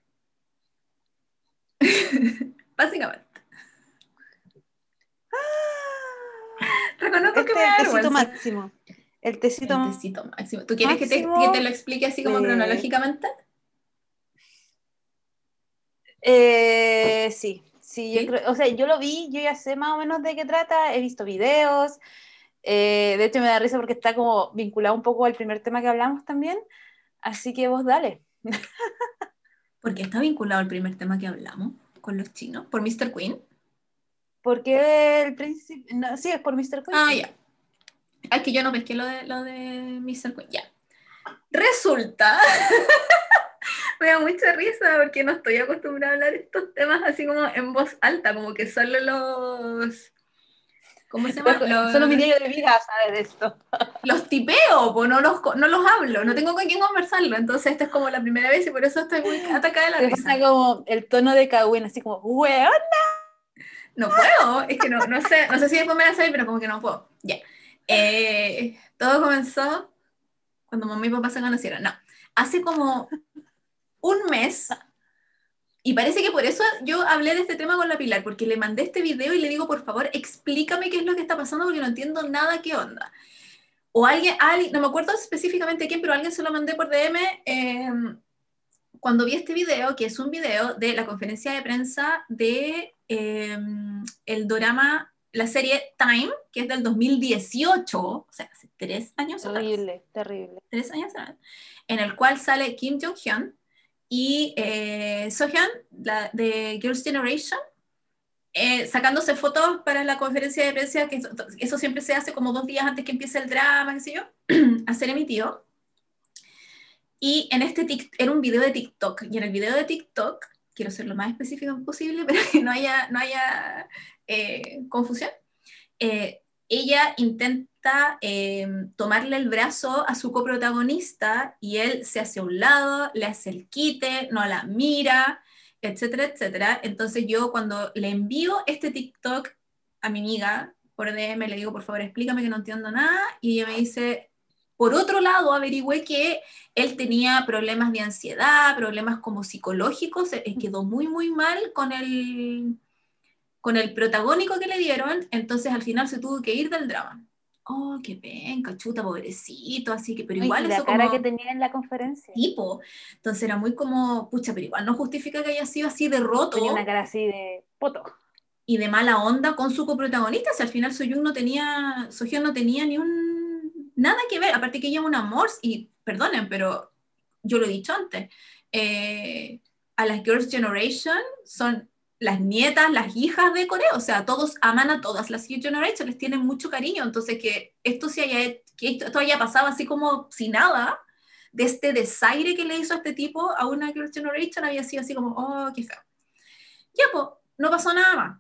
Básicamente. Reconozco Este que me da es el tecito vergüenza. máximo. El tecito, El tecito máximo. ¿Tú quieres que te, máximo que te lo explique así como de- cronológicamente? Eh, sí, sí, yo creo, o sea, yo lo vi, yo ya sé más o menos de qué trata, he visto videos, eh, de hecho me da risa porque está como vinculado un poco al primer tema que hablamos también, así que vos dale. Porque está vinculado al primer tema que hablamos con los chinos, por Mr. Queen. Porque el príncipe, no, sí, es por Mr. Queen. Ah, ya. Es que yo no pesqué lo de, lo de Mr. Queen. Ya. Resulta. Me da mucha risa porque no estoy acostumbrada a hablar estos temas así como en voz alta, como que solo los. ¿Cómo se llama? Los, Solo mi diario de vida sabe de esto. los tipeo, pues no los, no los hablo, no tengo con quién conversarlo. Entonces, esta es como la primera vez y por eso estoy muy atacada de la risa. pasa como el tono de Kawin, así como, weón. No puedo, es que no, no sé, no sé si después me la saber, pero como que no puedo. Ya. Eh, todo comenzó cuando mamá y papá se conocieron. No, hace como un mes. Y parece que por eso yo hablé de este tema con la Pilar, porque le mandé este video y le digo, por favor, explícame qué es lo que está pasando porque no entiendo nada qué onda. o alguien, alguien, no me acuerdo específicamente quién, pero alguien se lo mandé por DM em, cuando vi este video, que es un video de la conferencia de prensa de em, el drama, la serie Time, que es del 2018, o sea, hace tres años Terrible, terrible. Tres años atrás, en el cual sale Kim Jong-hyun y eh, Sohyun, la de Girls' Generation, eh, sacándose fotos para la conferencia de prensa, que eso, siempre se hace como dos días antes que empiece el drama, qué sé yo, a ser emitido. Y en este era un video de TikTok, y en el video de TikTok, quiero ser lo más específico posible para que no haya, no haya eh, confusión, eh, ella intenta tomarle el brazo a su coprotagonista y él se hace a un lado, le hace el quite, no la mira, etcétera, etcétera. Entonces yo cuando le envío este TikTok a mi amiga por DM, le digo, por favor, explícame que no entiendo nada, y ella me dice, por otro lado, averigüé que él tenía problemas de ansiedad, problemas como psicológicos, quedó muy, muy mal con el, con el protagónico que le dieron, entonces al final se tuvo que ir del drama oh, qué penca, chuta, pobrecito, así que, pero igual y la cara que tenía en la conferencia. Tipo, entonces era muy como, pucha, pero igual no justifica que haya sido así de roto. Tenía una cara así de poto. Y de mala onda con su coprotagonista, si al final Soyun no tenía, Sohyun no tenía ni un, nada que ver, aparte que ella es un amor, y perdonen, pero yo lo he dicho antes, eh, a las Girls' Generation son las nietas, las hijas de Corea, o sea, todos aman a todas las Youth Generation, les tienen mucho cariño, entonces que esto, se haya, que esto haya pasado así como sin nada, de este desaire que le hizo a este tipo a una Girl Generation, había sido así como, oh, qué feo. Ya, pues, no pasó nada más.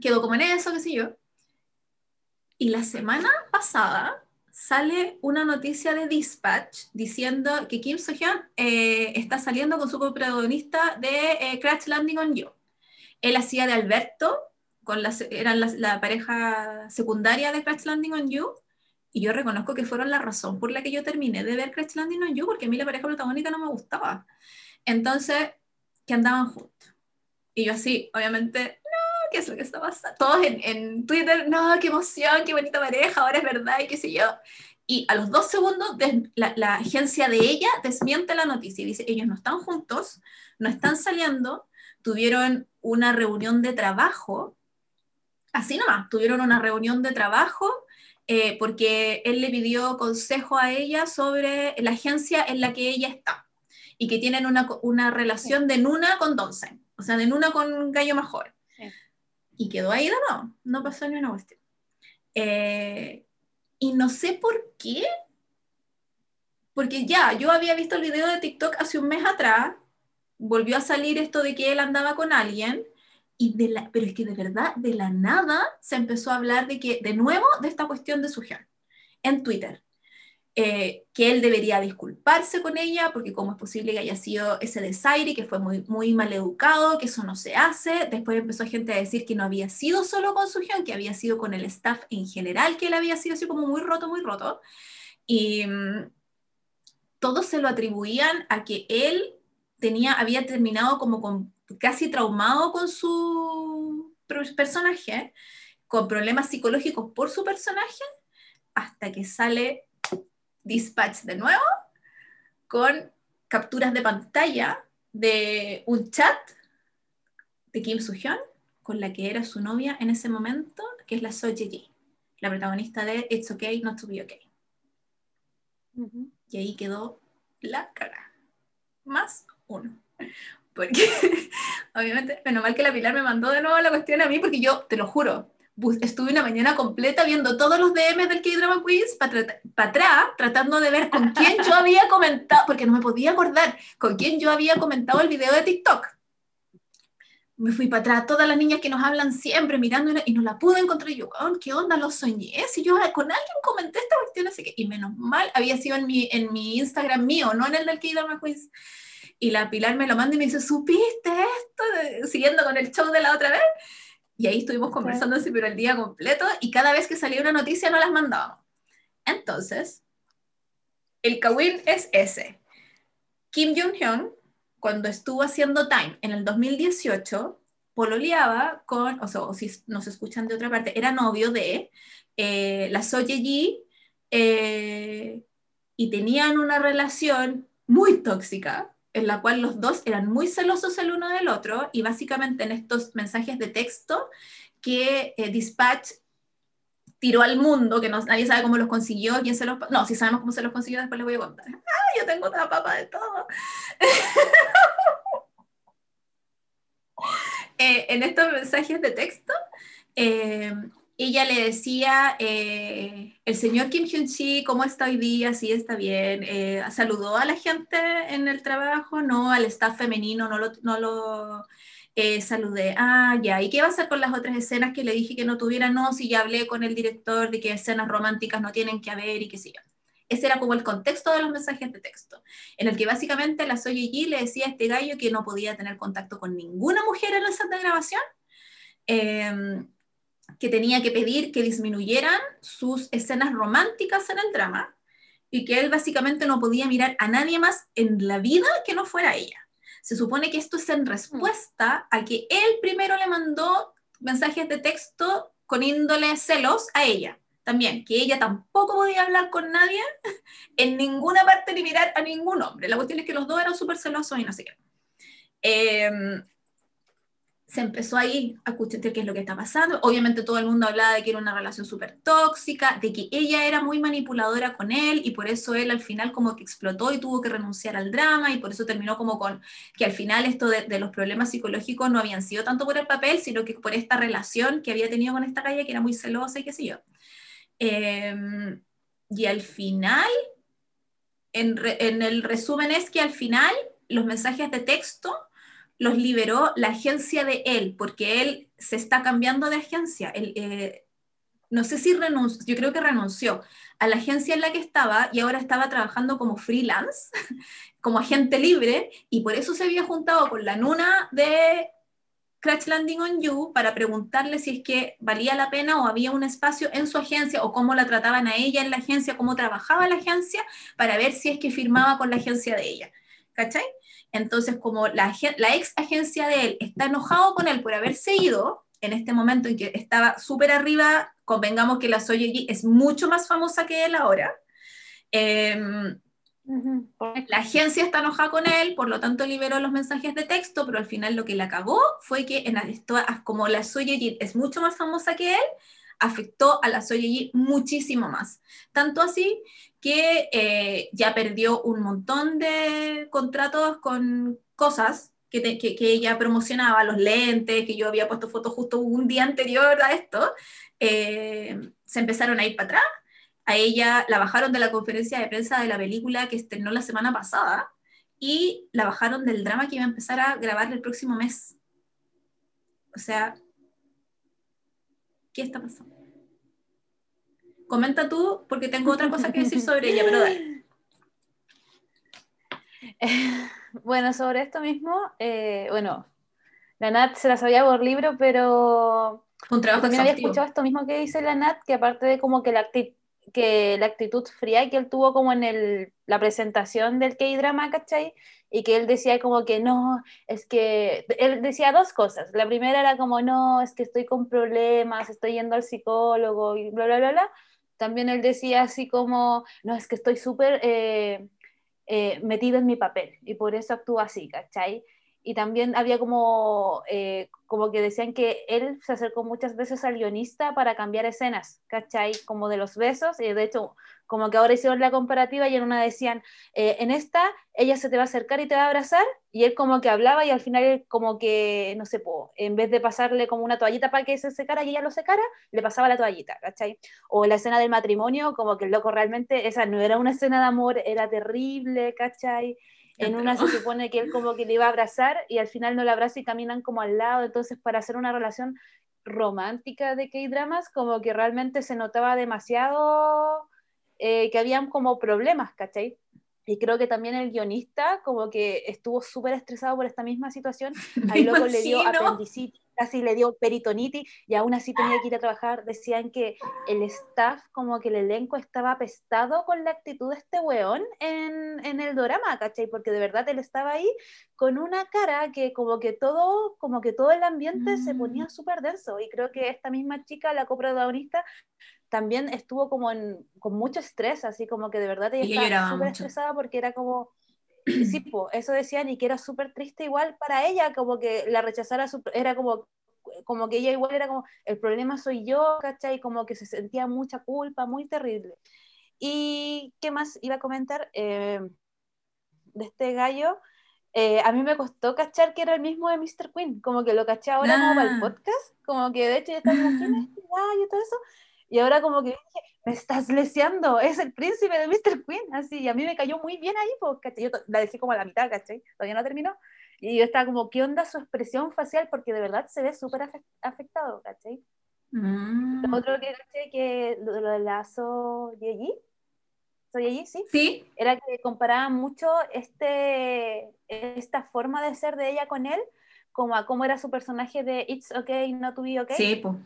Quedó como en eso, qué sé yo. Y la semana pasada sale una noticia de Dispatch diciendo que Kim So-hyun eh, está saliendo con su protagonista de eh, Crash Landing on You. Él hacía de Alberto, con la, eran la, pareja secundaria de Crash Landing on You, y yo reconozco que fueron la razón por la que yo terminé de ver Crash Landing on You, porque a mí la pareja protagónica no me gustaba. Entonces, que andaban juntos. Y yo así, obviamente, ¿qué es lo que está pasando? Todos en, en Twitter, no, qué emoción, qué bonita pareja, ahora es verdad, y qué sé yo. Y a los dos segundos, la, la, agencia de ella desmiente la noticia y dice, ellos no están juntos, no están saliendo, tuvieron una reunión de trabajo, así nomás, tuvieron una reunión de trabajo eh, porque él le pidió consejo a ella sobre la agencia en la que ella está y que tienen una, una relación de Nuna con Donsen, o sea, de Nuna con Gallo joven. Y quedó ahí de no, no pasó ni una cuestión. Eh, y no sé por qué, porque ya, yo había visto el video de TikTok hace un mes atrás volvió a salir esto de que él andaba con alguien, y de la, pero es que de verdad, de la nada, se empezó a hablar de que, de nuevo, de esta cuestión de su gen en Twitter. Eh, que él debería disculparse con ella, porque cómo es posible que haya sido ese desaire, que fue muy, muy mal educado, que eso no se hace. Después empezó gente a decir que no había sido solo con su que había sido con el staff en general, que él había sido así como muy roto, muy roto. Y mm, todos se lo atribuían a que él tenía, había terminado como con, casi traumado con su personaje, con problemas psicológicos por su personaje, hasta que sale Dispatch de nuevo, con capturas de pantalla de un chat de Kim Soo-hyun, con la que era su novia en ese momento, que es la So Ji, la protagonista de It's Okay Not to Be Okay. Y ahí quedó la cara. Más uno. Porque, obviamente, menos mal que la Pilar me mandó de nuevo la cuestión a mí, porque yo, te lo juro, estuve una mañana completa viendo todos los DMs del K-Drama Quiz para atrás, tratando de ver con quién yo había comentado, porque no me podía acordar con quién yo había comentado el video de TikTok. Me fui para atrás, todas las niñas que nos hablan siempre mirando y no la pude encontrar. Y yo, ¿qué onda? Lo soñé. Si yo con alguien comenté esta cuestión, así que, y menos mal, había sido en mi, en mi Instagram mío, no en el del K-Drama Quiz y la Pilar me lo manda y me dice, ¿supiste esto? Siguiendo con el show de la otra vez. Y ahí estuvimos conversando así, pero el día completo, y cada vez que salía una noticia no las mandábamos. Entonces, el Kawin es ese. Kim Jong-hyun, cuando estuvo haciendo Time en el 2018, pololeaba con, o sea, o si nos escuchan de otra parte, era novio de eh, la So Ji eh, y tenían una relación muy tóxica, en la cual los dos eran muy celosos el uno del otro y básicamente en estos mensajes de texto que eh, Dispatch tiró al mundo, que nadie sabe cómo los consiguió, quién se los... No, si sabemos cómo se los consiguió, después les voy a contar. ¡Ah, yo tengo otra papa de todo! Eh, en estos mensajes de texto, eh, ella le decía, eh, el señor Kim Hyun-chi, ¿cómo está hoy día? Sí, está bien. Eh, saludó a la gente en el trabajo, no, al staff femenino, no lo, no lo eh, saludé. Ah, ya. ¿Y qué va a hacer con las otras escenas que le dije que no tuviera? No, si ya hablé con el director de que escenas románticas no tienen que haber y qué sé yo. Ese era como el contexto de los mensajes de texto, en el que básicamente la Soy Yi le decía a este gallo que no podía tener contacto con ninguna mujer en la sala de grabación. Que tenía que pedir que disminuyeran sus escenas románticas en el drama y que él básicamente no podía mirar a nadie más en la vida que no fuera ella. Se supone que esto es en respuesta a que él primero le mandó mensajes de texto con índole celos a ella. También, que ella tampoco podía hablar con nadie en ninguna parte ni mirar a ningún hombre. La cuestión es que los dos eran súper celosos y no sé qué. Eh, se empezó ahí a escuchar qué es lo que está pasando. Obviamente todo el mundo hablaba de que era una relación súper tóxica, de que ella era muy manipuladora con él y por eso él al final como que explotó y tuvo que renunciar al drama y por eso terminó como con que al final esto de, los problemas psicológicos no habían sido tanto por el papel, sino que por esta relación que había tenido con esta calle que era muy celosa y qué sé yo. Em, y al final, en el resumen es que al final los mensajes de texto los liberó la agencia de él, porque él se está cambiando de agencia. Eh, no sé si renunció, yo creo que renunció a la agencia en la que estaba y ahora estaba trabajando como freelance, como agente libre, y por eso se había juntado con la nuna de Crash Landing on You para preguntarle si es que valía la pena o había un espacio en su agencia o cómo la trataban a ella en la agencia, cómo trabajaba la agencia, para ver si es que firmaba con la agencia de ella. ¿Cachai? Entonces, como la, ex agencia de él está enojado con él por haberse ido, en este momento en que estaba súper arriba, convengamos que la Soyeji es mucho más famosa que él ahora. Em, la agencia está enojada con él, por lo tanto liberó los mensajes de texto, pero al final lo que le acabó fue que en esto, como la Soyeji es mucho más famosa que él, afectó a la Soyeji muchísimo más. Tanto así que eh, ya perdió un montón de contratos con cosas que, que, ella promocionaba, los lentes, que yo había puesto fotos justo un día anterior a esto, eh, se empezaron a ir para atrás. A ella la bajaron de la conferencia de prensa de la película que estrenó la semana pasada y la bajaron del drama que iba a empezar a grabar el próximo mes. O sea, ¿qué está pasando? Comenta tú, porque tengo otra cosa que decir sobre ella, pero dale. bueno, sobre esto mismo, eh, bueno, la Nat se la sabía por libro, pero un trabajo también había escuchado esto mismo que dice la Nat, que aparte de como que la, que la actitud fría que él tuvo como en el, la presentación del K-drama, ¿cachai? Y que él decía como que no, es que él decía dos cosas. La primera era como no, es que estoy con problemas, estoy yendo al psicólogo y bla, bla, bla, bla también él decía así como, no, es que estoy súper eh, eh, metido en mi papel y por eso actúa así, ¿cachai? Y también había como, eh, como que decían que él se acercó muchas veces al guionista para cambiar escenas, ¿cachai? Como de los besos, y de hecho como que ahora hicieron la comparativa y en una decían, eh, en esta ella se te va a acercar y te va a abrazar, y él como que hablaba y al final como que, no sé, en vez de pasarle como una toallita para que se secara y ella lo secara, le pasaba la toallita, ¿cachai? O la escena del matrimonio, como que el loco realmente, esa no era una escena de amor, era terrible, ¿cachai? En una se supone que él como que le iba a abrazar y al final no la abraza y caminan como al lado, entonces para hacer una relación romántica de K-dramas, como que realmente se notaba demasiado eh, que habían como problemas, ¿cachai? Y creo que también el guionista como que estuvo súper estresado por esta misma situación. Ahí luego le dio apendicitis. Casi le dio peritonitis y aún así tenía que ir a trabajar. Decían que el staff, como que el elenco estaba apestado con la actitud de este weón en, en el drama, ¿cachai? Porque de verdad él estaba ahí con una cara que como que todo, como que todo el ambiente se ponía Mm. súper denso. Y creo que esta misma chica, la coprotagonista, también estuvo como en, con mucho estrés, así como que de verdad ella estaba súper estresada porque era como, sí, po, eso decían y que era súper triste igual para ella, como que la rechazara, su- era como, como que ella igual era como, el problema soy yo, ¿cachai? Como que se sentía mucha culpa, muy terrible. ¿Y qué más iba a comentar eh, de este gallo? Eh, a mí me costó cachar que era el mismo de Mr. Queen, como que lo caché ahora como para el Ah. podcast, como que de hecho yo estaba como, ¿quién es este gallo y todo eso? Y ahora como que dije, me estás leseando, es el príncipe de Mr. Queen, así, y a mí me cayó muy bien ahí, pues, ¿cachai? Yo la dejé como a la mitad, ¿cachai? Todavía no terminó. Y yo estaba como, ¿qué onda su expresión facial? Porque de verdad se ve súper afec- afectado, ¿cachai? Mm. Lo otro que caché que lo, lo de la So Yeji, So Yeji, sí, Sí, era que comparaban mucho este, esta forma de ser de ella con él como a cómo era su personaje de It's Okay Not to Be Okay, sí, po.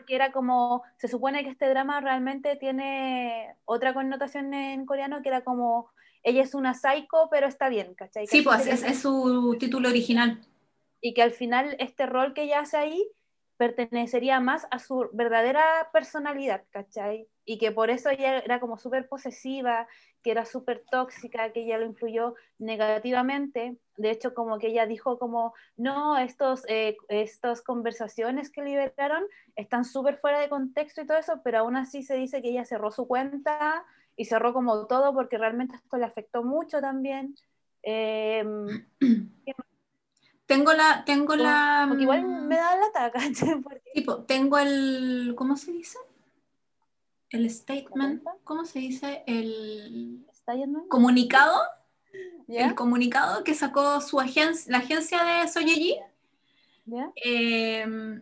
Porque era como, se supone que este drama realmente tiene otra connotación en coreano, que era como, ella es una psycho, pero está bien, ¿cachai? Sí, pues es, es su título original. y que al final este rol que ella hace ahí pertenecería más a su verdadera personalidad, ¿cachai? Y que por eso ella era como súper posesiva, que era súper tóxica, que ella lo influyó negativamente. De hecho, como que ella dijo como, no, estos, eh, estas conversaciones que liberaron están súper fuera de contexto y todo eso, pero aún así se dice que ella cerró su cuenta y cerró como todo porque realmente esto le afectó mucho también. Eh, Tengo la, tengo la. Porque igual me da ¿cachai? Porque tipo, tengo el. ¿Cómo se dice? El statement. ¿Cómo se dice? El comunicado. El comunicado que sacó su agencia, la agencia de Soyeji. Eh,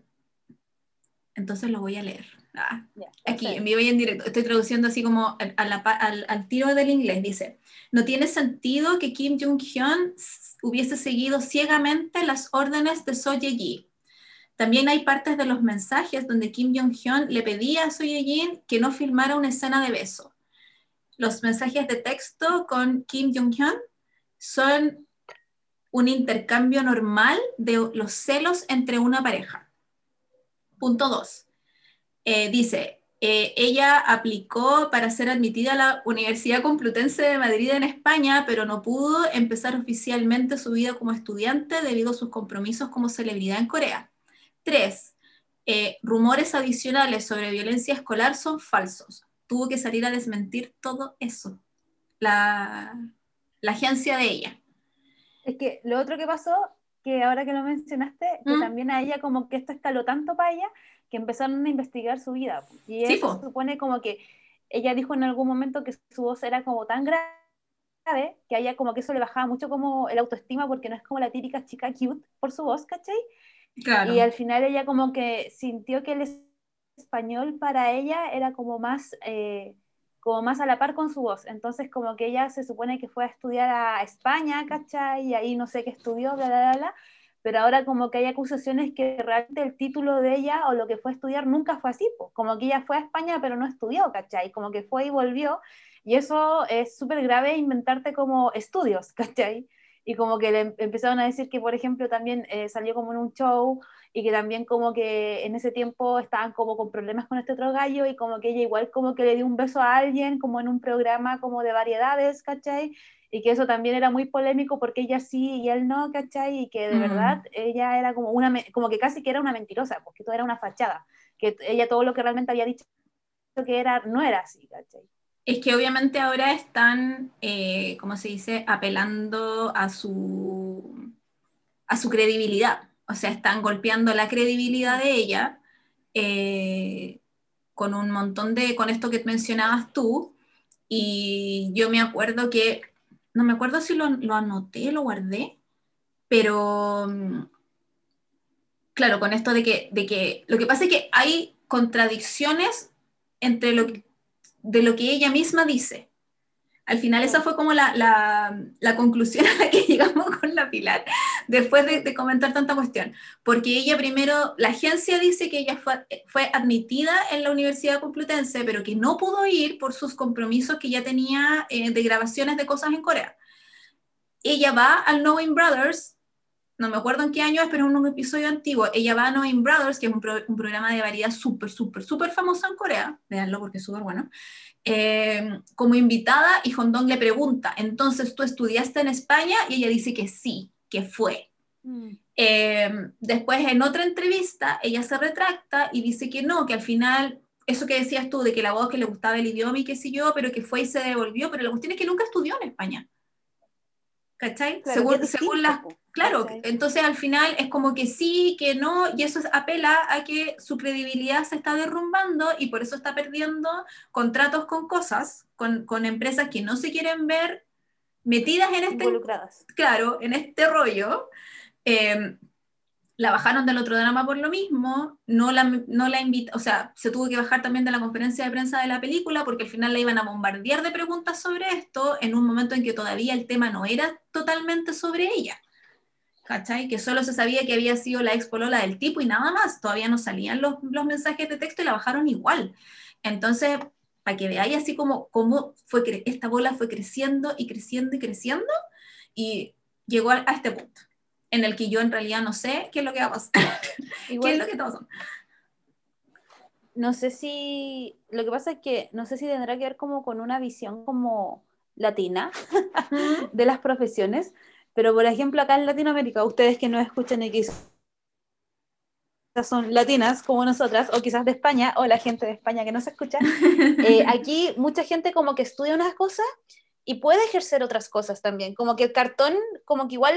entonces lo voy a leer. Ah. Aquí, en vivo y en directo. Estoy traduciendo así como al, a la pa- al- al tiro del inglés. Dice, no tiene sentido que Kim Jong-hyun hubiese seguido ciegamente las órdenes de So Ye-ji. También hay partes de los mensajes donde Kim Jong-hyun le pedía a So Ye-jin que no filmara una escena de beso. Los mensajes de texto con Kim Jong-hyun son un intercambio normal de los celos entre una pareja. Punto 2. Dice, eh, ella aplicó para ser admitida a la Universidad Complutense de Madrid en España, pero no pudo empezar oficialmente su vida como estudiante debido a sus compromisos como celebridad en Corea. 3. rumores adicionales sobre violencia escolar son falsos. Tuvo que salir a desmentir todo eso. La, la agencia de ella. Es que lo otro que pasó, que ahora que lo mencionaste, que ¿Mm? también a ella como que esto escaló tanto para ella, que empezaron a investigar su vida. Y Sí, eso po. se supone como que ella dijo en algún momento que su voz era como tan grave, que a ella como que eso le bajaba mucho como el autoestima, porque no es como la típica chica cute por su voz, ¿cachai? Claro. Y al final ella como que sintió que el español para ella era como más, eh, como más a la par con su voz. Entonces como que ella se supone que fue a estudiar a España, ¿cachai? Y ahí no sé qué estudió, bla, bla, bla, bla. Pero ahora como que hay acusaciones que realmente el título de ella o lo que fue a estudiar nunca fue así, po. como que ella fue a España pero no estudió, ¿cachai? Como que fue y volvió. Y eso es súper grave inventarte como estudios, ¿cachai? y como que le empezaron a decir que, por ejemplo, también eh, salió como en un show y que también como que en ese tiempo estaban como con problemas con este otro gallo y como que ella igual como que le dio un beso a alguien como en un programa como de variedades, ¿cachai? Y que eso también era muy polémico porque ella sí y él no, ¿cachai? Y que de Mm. verdad ella era como una, como que casi que era una mentirosa, porque todo era una fachada, que ella todo lo que realmente había dicho que era, no era así, ¿cachai? Es que obviamente ahora están, eh, ¿cómo se dice?, apelando a su, a su credibilidad. O sea, están golpeando la credibilidad de ella eh, con un montón de, con esto que mencionabas tú. Y yo me acuerdo que, no me acuerdo si lo, anoté, lo guardé, pero mm, claro, con esto de que, de que, lo que pasa es que hay contradicciones entre lo de lo que ella misma dice. Al final esa fue como la, la, la, conclusión a la que llegamos con la Pilar, después de, de, comentar tanta cuestión. Porque ella primero, la agencia dice que ella fue, fue admitida en la Universidad Complutense, pero que no pudo ir por sus compromisos que ya tenía eh, de grabaciones de cosas en Corea. Ella va al Knowing Brothers, no me acuerdo en qué año es, pero es un episodio antiguo. Ella va a Knowing Brothers, que es un, pro, un programa de variedad súper, súper, súper famoso en Corea. Veanlo porque es súper bueno eh, como invitada y Hondong le pregunta, entonces tú estudiaste en España y ella dice que sí, que fue. Mm. Eh, después en otra entrevista ella se retracta y dice que no, que al final eso que decías tú de que la voz que le gustaba el idioma y qué sé yo, pero que fue y se devolvió, pero la cuestión es que nunca estudió en España. ¿Cachai? según, según las... Claro, entonces al final es como que sí, que no, y eso apela a que su credibilidad se está derrumbando y por eso está perdiendo contratos con cosas, con, con empresas que no se quieren ver metidas en este... Involucradas. Claro, en este rollo. Eh, la bajaron del otro drama por lo mismo, no la, no la invita, o sea, se tuvo que bajar también de la conferencia de prensa de la película porque al final la iban a bombardear de preguntas sobre esto en un momento en que todavía el tema no era totalmente sobre ella. ¿Cachai? Que solo se sabía que había sido la ex polola del tipo y nada más, todavía no salían los, los mensajes de texto y la bajaron igual. Entonces, para que veáis así como cómo fue esta bola fue creciendo y creciendo y creciendo y llegó a, a este punto en el que yo en realidad no sé qué es lo que va a pasar. ¿Qué es lo que está pasando? No sé si, lo que pasa es que no sé si tendrá que ver como con una visión como latina de las profesiones, pero por ejemplo acá en Latinoamérica, ustedes que no escuchan y quizás son latinas como nosotras, o quizás de España, o la gente de España que no se escucha, eh, aquí mucha gente como que estudia unas cosas y puede ejercer otras cosas también, como que el cartón, como que igual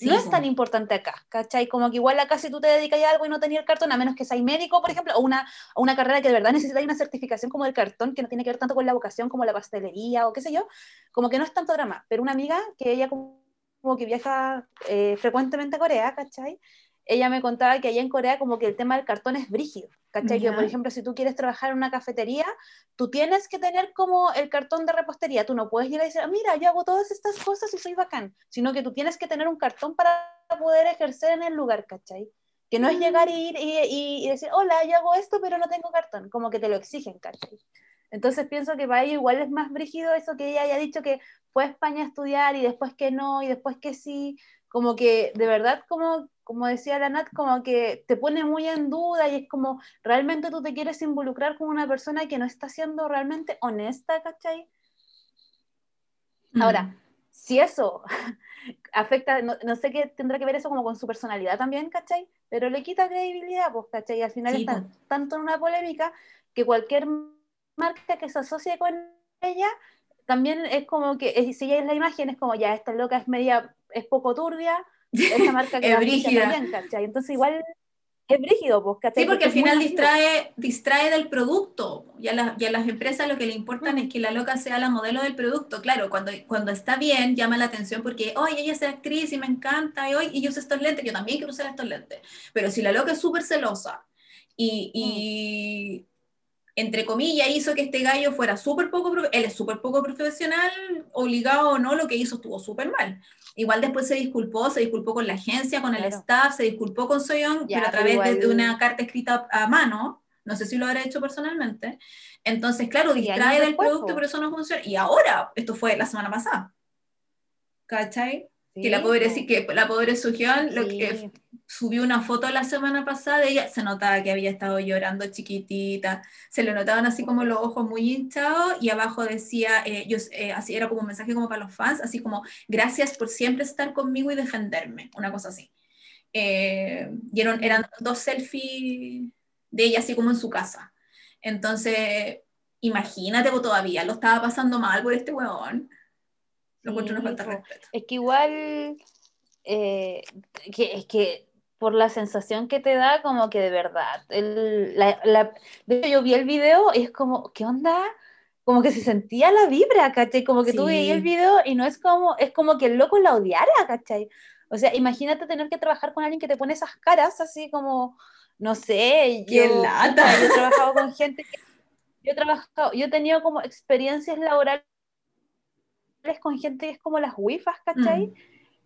no es tan importante acá, ¿cachai? Como que igual acá si tú te dedicas a algo y no tenías el cartón, a menos que seas médico, por ejemplo, o una, una carrera que de verdad necesita una certificación como el cartón, que no tiene que ver tanto con la vocación como la pastelería o qué sé yo, como que no es tanto drama. Pero una amiga que ella como, que viaja eh, frecuentemente a Corea, ¿cachai? ella me contaba que allá en Corea como que el tema del cartón es brígido, ¿cachai? Que por ejemplo, si tú quieres trabajar en una cafetería, tú tienes que tener como el cartón de repostería, tú no puedes ir a decir, ah, mira, yo hago todas estas cosas y soy bacán, sino que tú tienes que tener un cartón para poder ejercer en el lugar, ¿cachai? Que no es llegar y, ir y, y, decir, hola, yo hago esto, pero no tengo cartón, como que te lo exigen, ¿cachai? Entonces pienso que para ella igual es más brígido eso que ella haya dicho que fue a España a estudiar y después que no, y después que sí, como que de verdad como como decía la Nat, como que te pone muy en duda y es como, ¿realmente tú te quieres involucrar con una persona que no está siendo realmente honesta, ¿cachai? Ahora, mm. si eso afecta, no, sé qué tendrá que ver eso como con su personalidad también, ¿cachai? Pero le quita credibilidad, pues, ¿cachai? Y al final está tanto en una polémica que cualquier marca que se asocie con ella también es como que, si ella es la imagen, es como ya, esta loca es media, es poco turbia, esa marca que es brígida. Entonces igual es brígido, pues, ¿cachai? Sí, porque, al final distrae, distrae del producto. Y a, las empresas lo que le importa mm. es que la loca sea la modelo del producto. Claro, cuando, cuando está bien, llama la atención porque, oye, ella es actriz y me encanta, y hoy y yo uso estos lentes, yo también quiero usar estos lentes. Pero si la loca es súper celosa y, y mm. Entre comillas, hizo que este gallo fuera súper poco, él es súper poco profesional, obligado o no, lo que hizo estuvo súper mal. Igual después se disculpó, se disculpó con la agencia, con el staff, se disculpó con Soyoung, pero a través de, una carta escrita a mano, no sé si lo habrá hecho personalmente. Entonces, claro, distrae del producto, pero eso no funciona. Y ahora, esto fue la semana pasada. ¿Cachai? Que la pobre, sí, que la pobre Sujeon lo que subió una foto la semana pasada de ella, se notaba que había estado llorando chiquitita, se le notaban así como los ojos muy hinchados y abajo decía, eh, yo, eh, así era como un mensaje como para los fans, así como, gracias por siempre estar conmigo y defenderme, una cosa así. Eh, y eran, eran dos selfies de ella así como en su casa. Entonces, imagínate, vos todavía lo estaba pasando mal por este huevón es que igual, eh, que, es que por la sensación que te da, como que de verdad, el, la, yo vi el video y es como, ¿qué onda? Como que se sentía la vibra, ¿cachai? Como que tú veías el video y no es como, es como que el loco la odiara, ¿cachai? O sea, imagínate tener que trabajar con alguien que te pone esas caras así como, no sé, yo, lata. yo he trabajado con gente que, yo he trabajado, yo he tenido como experiencias laborales con gente que es como las wifas, ¿cachai? Mm.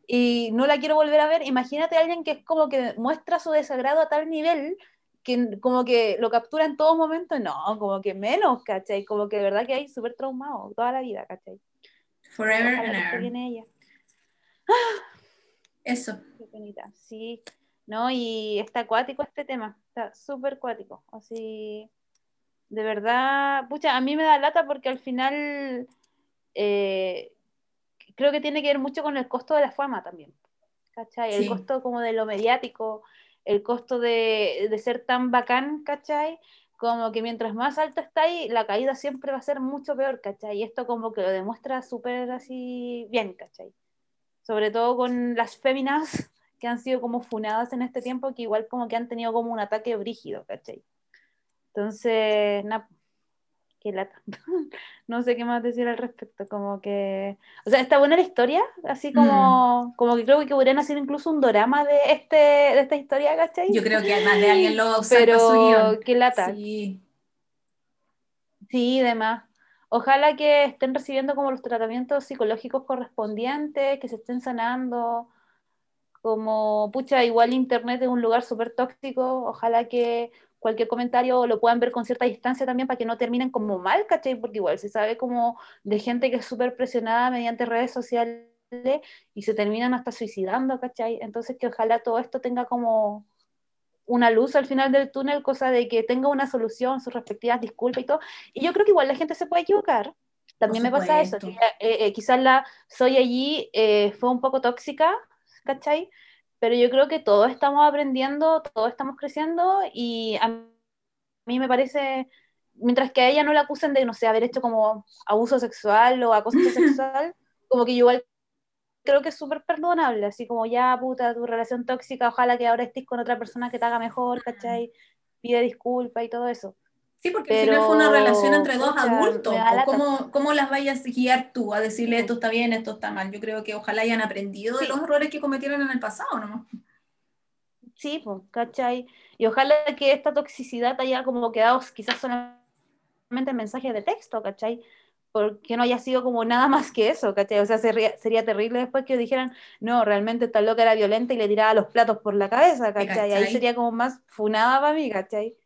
Y no la quiero volver a ver. Imagínate a alguien que es como que muestra su desagrado a tal nivel que como que lo captura en todo momento. No, como que menos, ¿cachai? Como que de verdad que hay súper traumado toda la vida, ¿cachai? Forever Ojalá and ever. ella. Eso. Qué penita, sí. No, y está acuático este tema, está súper acuático. Así, de verdad, pucha, a mí me da lata porque al final eh, creo que tiene que ver mucho con el costo de la fama también. ¿Cachai? El Sí. costo como de lo mediático, el costo de, de ser tan bacán, ¿cachai? Como que mientras más alto está ahí, la caída siempre va a ser mucho peor, ¿cachai? Y esto como que lo demuestra súper así bien, ¿cachai? Sobre todo con las féminas que han sido como funadas en este tiempo, que igual como que han tenido como un ataque brígido, ¿cachai? Entonces, nada, qué lata. no sé qué más decir al respecto, como que, o sea, está buena la historia, así como, como que creo que podrían hacer incluso un drama de este, de esta historia, ¿cachai? Yo creo que además de alguien lo Pero su guion. qué lata. Sí. Sí, demás. Ojalá que estén recibiendo como los tratamientos psicológicos correspondientes, que se estén sanando, como, pucha, igual Internet es un lugar súper tóxico, ojalá que cualquier comentario lo puedan ver con cierta distancia también para que no terminen como mal, ¿cachai? Porque igual se sabe como de gente que es súper presionada mediante redes sociales y se terminan hasta suicidando, ¿cachai? Entonces que ojalá todo esto tenga como una luz al final del túnel, cosa de que tenga una solución, sus respectivas disculpas y todo. Y yo creo que igual la gente se puede equivocar. También me pasa eso, eh, eh, quizás la soy allí eh, fue un poco tóxica, ¿cachai? Pero yo creo que todos estamos aprendiendo, todos estamos creciendo y a mí me parece, mientras que a ella no la acusen de, no sé, haber hecho como abuso sexual o acoso sexual, como que yo igual creo que es súper perdonable, así como ya, puta, tu relación tóxica, ojalá que ahora estés con otra persona que te haga mejor, ¿cachai? Pide disculpas y todo eso. Sí, porque al Pero, final fue una relación entre dos adultos. lata. ¿Cómo, ¿Cómo las vayas a guiar tú a decirle esto está bien, esto está mal? Yo creo que ojalá hayan aprendido de los errores que cometieron en el pasado, ¿no? Sí, pues, ¿cachai? Y ojalá que esta toxicidad haya como quedado quizás solamente en mensajes de texto, ¿cachai? Porque no haya sido como nada más que eso, ¿cachai? O sea, sería, sería terrible después que dijeran, no, realmente esta loca era violenta y le tiraba los platos por la cabeza, ¿cachai? Ahí cachai? sería como más funada para mí, ¿cachai?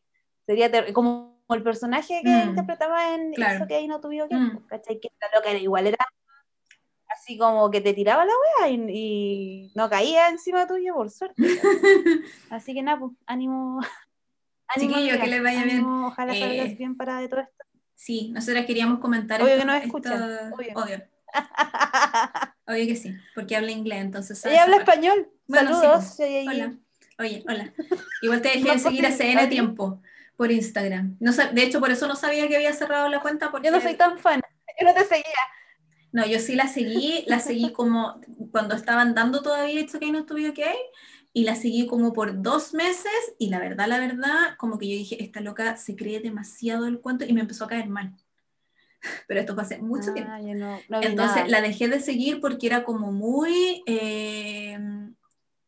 Sería como el personaje que Mm, interpretaba en claro. eso que ahí no tuvo que, Mm. ¿cachai? Que esta loca era igual, era así como que te tiraba la wea y, y no caía encima tuyo, por suerte. ¿cachai? Así que nada, pues, ánimo. ánimo que les vaya bien. ánimo, Ojalá Eh, salgas bien para de todo esto. Sí, nosotras queríamos comentar Obvio esto- que esto- escuchan, obvio. obvio. Obvio que sí, porque habla inglés, entonces Ella habla parte. español. Bueno, sí, Saludos. pues. Hola. Oye, hola. Igual te dejé No de seguir hace N tiempo por Instagram. No, de hecho, por eso no sabía que había cerrado la cuenta porque Yo no soy tan fan. Yo no te seguía. No, yo sí la seguí, la seguí como cuando estaban dando todavía It's Okay, to Be Okay, y la seguí como por dos meses, y la verdad, la verdad, como que yo dije, esta loca se cree demasiado el cuento, y me empezó a caer mal. Pero esto fue hace mucho tiempo. Ah, yo no, no Entonces nada. la dejé de seguir porque era como muy... eh,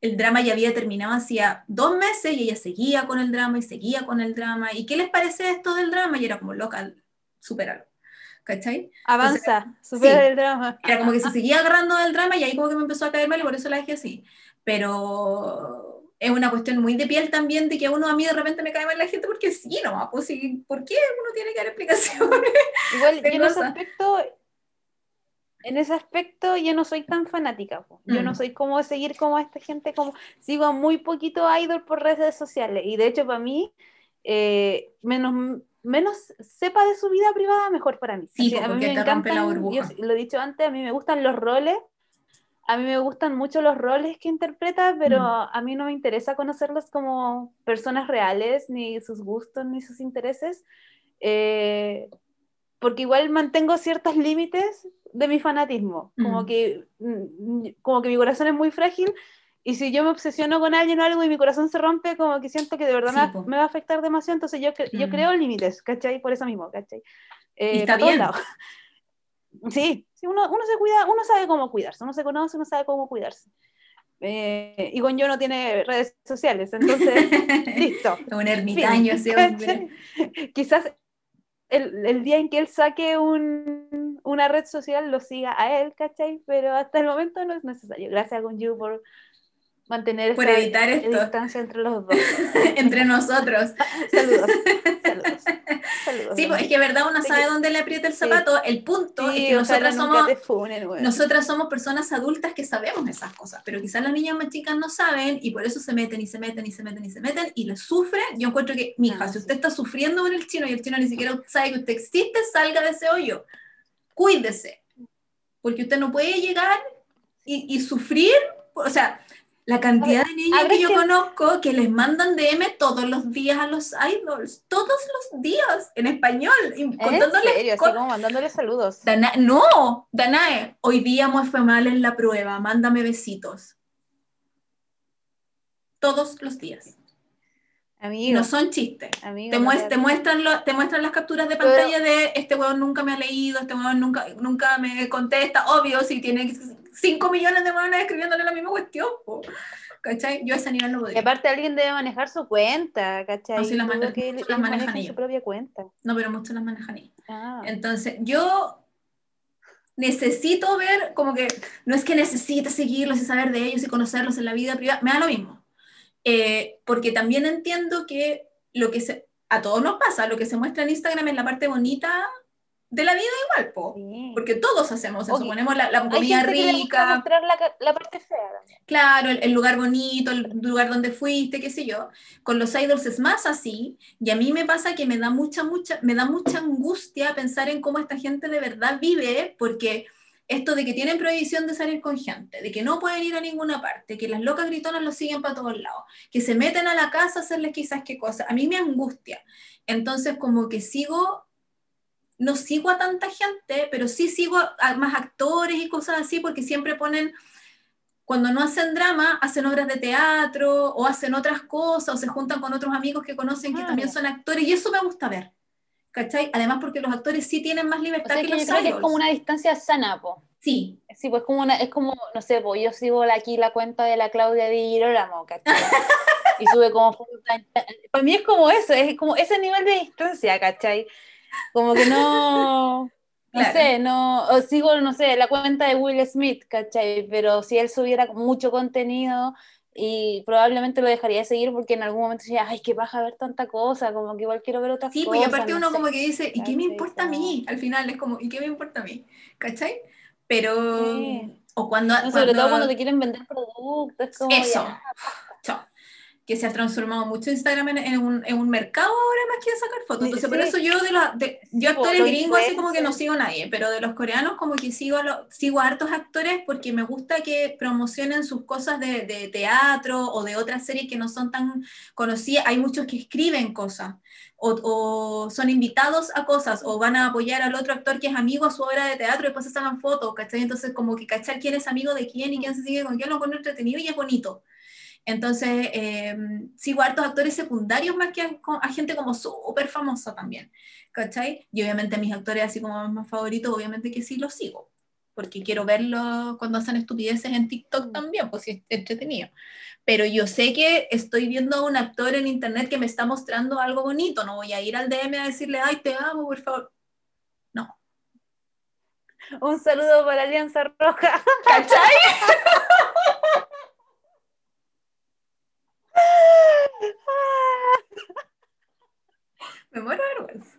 el drama ya había terminado hacía dos meses y ella seguía con el drama y seguía con el drama. ¿Y qué les parece esto del drama? Y era como local, superalo. ¿Cachai? Avanza, supera sí. el drama. Era como que se seguía agarrando del drama y ahí como que me empezó a caer mal y por eso la dejé así. Pero es una cuestión muy de piel también de que a uno a mí de repente me cae mal la gente porque sí, no, pues ¿por qué uno tiene que dar explicaciones? Igual yo en ese aspecto, en ese aspecto yo no soy tan fanática. po. Yo no Mm. soy como seguir como a esta gente, como sigo a muy poquito idol por redes sociales. Y de hecho para mí, eh, menos, menos sepa de su vida privada, mejor para mí. Sí, Así, a mí me encantan, yo lo he dicho antes, a mí me gustan los roles. A mí me gustan mucho los roles que interpreta, pero Mm. a mí no me interesa conocerlos como personas reales, ni sus gustos, ni sus intereses. Eh, porque igual mantengo ciertos límites de mi fanatismo, como Mm. que, mm, como que mi corazón es muy frágil y si yo me obsesiono con alguien o algo y mi corazón se rompe, como que siento que de verdad Sí, me, va- po. me va a afectar demasiado, entonces yo, cre- yo Mm. creo límites, ¿cachai? Por eso mismo, ¿cachai? Eh, está bien. Sí, sí uno, uno se cuida, uno sabe cómo cuidarse, uno se conoce, uno sabe cómo cuidarse. Eh, y con yo no tiene redes sociales, entonces, listo. Un ermitaño ese hombre. Quizás el, el día en que él saque un, una red social lo siga a él, ¿cachai? Pero hasta el momento no es necesario. Gracias Gunju por mantener por esta evitar esto. distancia entre los dos. entre nosotros. saludos, saludos, saludos. Sí, pues es que verdad uno sabe dónde le aprieta el zapato. El punto Sí, es que nosotras somos, funen, weón. nosotras somos personas adultas que sabemos esas cosas, pero quizás las niñas más chicas no saben y por eso se meten y se meten y se meten y se meten y lo sufren. Yo encuentro que, mija, Ah, si sí. usted está sufriendo con el chino y el chino ni siquiera sabe que usted existe, salga de ese hoyo. Cuídese. Porque usted no puede llegar y, y sufrir, o sea, la cantidad de habrá que yo que- conozco que les mandan DM todos los días a los idols, todos los días, en español, y ¿En contándoles serio? Así co- como mandándole saludos. Dana- no, Danae, hoy día me fue mal en la prueba, mándame besitos. Todos los días. Y Amigo, no son chistes. amigo. Te, no muest- te muestran lo- te muestran las capturas de Pero- pantalla de este weón nunca me ha leído, este weón nunca, nunca me contesta, obvio, si tiene 5 millones de weones escribiéndole la misma cuestión. po. ¿Cachai? Yo a ese nivel no Y podría. aparte alguien debe manejar su cuenta, ¿cachai? No, que las ellos manejan manejen ellos. su propia cuenta. No, pero muchos las manejan ahí. Ah. Entonces, yo necesito ver, como que, no es que necesite seguirlos y saber de ellos y conocerlos en la vida privada, me da lo mismo. Eh, porque también entiendo que lo que se, a todos nos pasa, lo que se muestra en Instagram es la parte bonita de la vida igual, po. Sí. Porque todos hacemos eso, Ok. ponemos la, la Hay comida rica, mostrar la, la parte fea también. Claro, el, el lugar bonito, el lugar donde fuiste, qué sé yo. Con los idols es más así, y a mí me pasa que me da mucha, mucha, me da mucha angustia pensar en cómo esta gente de verdad vive, porque esto de que tienen prohibición de salir con gente, de que no pueden ir a ninguna parte, que las locas gritonas los siguen para todos lados, que se meten a la casa a hacerles quizás qué cosa, a mí me angustia. Entonces como que sigo, no sigo a tanta gente, pero sí sigo a, más actores y cosas así, porque siempre ponen cuando no hacen drama, hacen obras de teatro o hacen otras cosas o se juntan con otros amigos que conocen que también son actores y eso me gusta ver. ¿Cachai? Además porque los actores sí tienen más O libertad sea, que los creo que es como una distancia sana, po. Sí, Sí, pues como una, es como, no sé, pues yo sigo aquí la cuenta de la Claudia Di Girolamo, ¿cachai? Y sube como Para mí es como eso, es como ese nivel de distancia, ¿cachai? Como que no, no Claro. sé, no, o sigo, no sé, la cuenta de Will Smith, ¿cachai? Pero si él subiera mucho contenido y probablemente lo dejaría de seguir porque en algún momento decía, ay, qué paja ver tanta cosa, como que igual quiero ver otras sí, cosas. pues y aparte no uno sé. como que dice, ¿y qué me importa a mí? Al final es como, ¿y qué me importa a mí? ¿Cachai? Pero, Sí. o cuando... No, sobre todo cuando te quieren vender productos, como Eso. ya. Que se ha transformado mucho Instagram en, en un, en un mercado ahora más que de sacar fotos. Sí, Entonces, por sí. eso yo de los de, yo actores gringos así como que no sigo a nadie, pero de los coreanos como que sigo a, sigo a hartos actores porque me gusta que promocionen sus cosas de, de teatro o de otras series que no son tan conocidas. Hay muchos que escriben cosas o, o son invitados a cosas o van a apoyar al otro actor que es amigo a su obra de teatro y después se sacan fotos, ¿cachai? Entonces como que cachar quién es amigo de quién y quién se sigue con quién lo encuentro entretenido y es bonito. Entonces, eh, sigo a hartos actores secundarios más que a, a gente como súper famosa también, ¿cachai? Y obviamente mis actores así como más favoritos, obviamente que sí los sigo, porque quiero verlos cuando hacen estupideces en TikTok Mm. también, pues es entretenido. Pero yo sé que estoy viendo a un actor en internet que me está mostrando algo bonito, no voy a ir al DM a decirle, ay, te amo, por favor. No, Un saludo para Alianza Roja. ¿cachai? Me muero de vergüenza.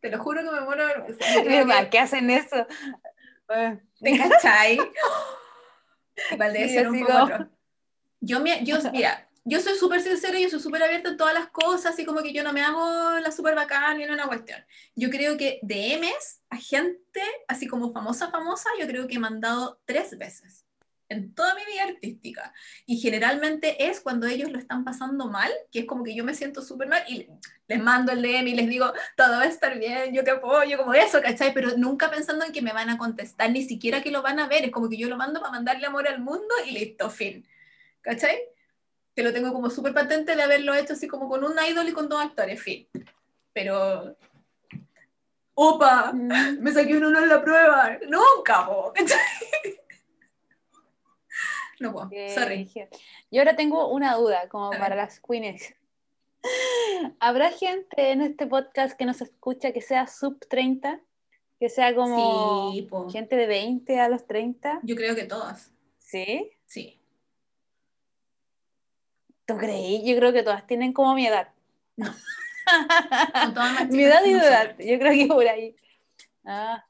Te lo juro que me muero de vergüenza. Yo creo ¿Para que- qué hacen eso? ¿Te cachai? Debe Sí, ser un poco atroz. Yo, me, yo, mira, yo soy súper sincera, yo soy súper abierta en todas las cosas, así como que yo no me hago la súper bacán ni en una cuestión. Yo creo que DMs a gente, así como famosa, famosa, yo creo que he mandado tres veces en toda mi vida artística. Y generalmente es cuando ellos lo están pasando mal, que es como que yo me siento súper mal y les mando el DM y les digo, todo va a estar bien, yo te apoyo, como eso, ¿cachai? Pero nunca pensando en que me van a contestar, ni siquiera que lo van a ver, es como que yo lo mando para mandarle amor al mundo y listo, fin. ¿Cachai? Que lo tengo como súper patente de haberlo hecho así como con un idol y con dos actores, fin. Pero... ¡Opa! Mm. Me saqué un uno en la prueba. Nunca. ¿cachai? No puedo, sorry. Y ahora tengo una duda, como A para las queens. ¿Habrá gente en este podcast que nos escucha que sea sub 30? Que sea como Sí, gente de 20 a los 30. Yo creo que todas. ¿Sí? Sí. ¿Tú creí? Yo creo que todas tienen como mi edad. Más Mi edad y tu edad. Yo creo que por ahí. Ah,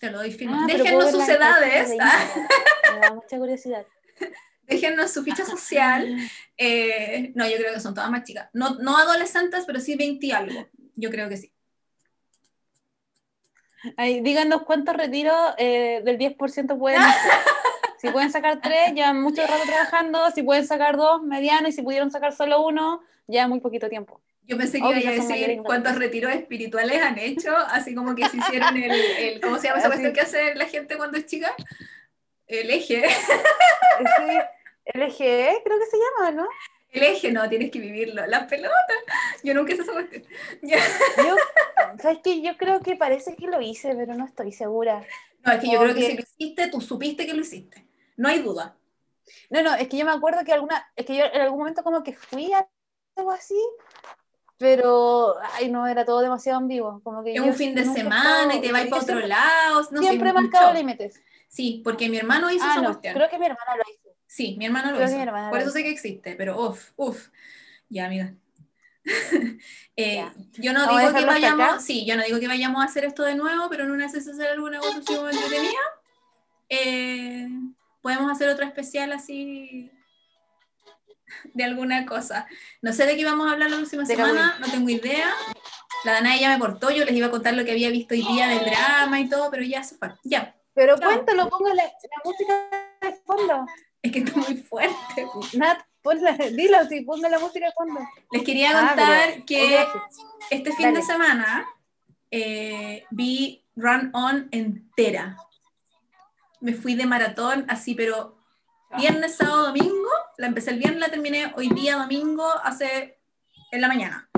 Te lo doy firme. ah, sus edades. Me da mucha curiosidad. Déjennos su ficha social. Eh, no, yo creo que son todas más chicas. No, no adolescentes, pero sí 20 y algo. Yo creo que sí. Ay, díganos cuántos retiros eh, del 10% pueden hacer. Si pueden sacar tres, llevan mucho rato trabajando. Si pueden sacar dos, mediano. Y si pudieron sacar solo uno, llevan muy poquito tiempo. Yo pensé que iba a decir cuántos retiros espirituales han hecho, así como que se hicieron el, el ¿cómo se llama esa Así. cuestión que hace la gente cuando es chica? El eje. Ese LGE, creo que se llama, ¿no? El eje, no, tienes que vivirlo. Las pelotas. Yo nunca hice esa cuestión. Yo, ¿sabes qué? Yo creo que parece que lo hice, pero no estoy segura. No, es que yo creo que que- si lo hiciste, tú supiste que lo hiciste. No hay duda. No, no, es que yo me acuerdo que alguna, es que yo en algún momento como que fui a algo así, pero, ay, no, era todo demasiado en vivo. Como que Es un fin de semana y te vas para otro lado. No siempre he marcado límites. Sí, porque mi hermano hizo Ah, esa no, cuestión. creo que mi hermana lo hizo. Sí, mi hermano lo Creo hizo. hermana Por lo eso hizo. sé que existe, pero uff, uff. Ya, amiga. Eh, Ya. yo no Vamos digo que hasta acá. vayamos, sí, yo no digo que vayamos a hacer esto de nuevo, pero en una hacer alguna cosa así como entretenida, eh, podemos hacer otro especial así de alguna cosa. No sé de qué vamos a hablar la próxima De semana, no tengo idea. La Danae ya me cortó, yo les iba a contar lo que había visto hoy día del drama y todo, pero ya se fue. Ya, Pero cuéntalo, ponga la, la música de fondo. es que está muy fuerte. Nat, ponla, dilo así, ponga la música de fondo. Les quería Ah, contar pero- que este fin de semana eh, vi Run On entera. Me fui de maratón así, pero viernes, sábado, domingo. La empecé el viernes, la terminé hoy día, domingo, hace en la mañana.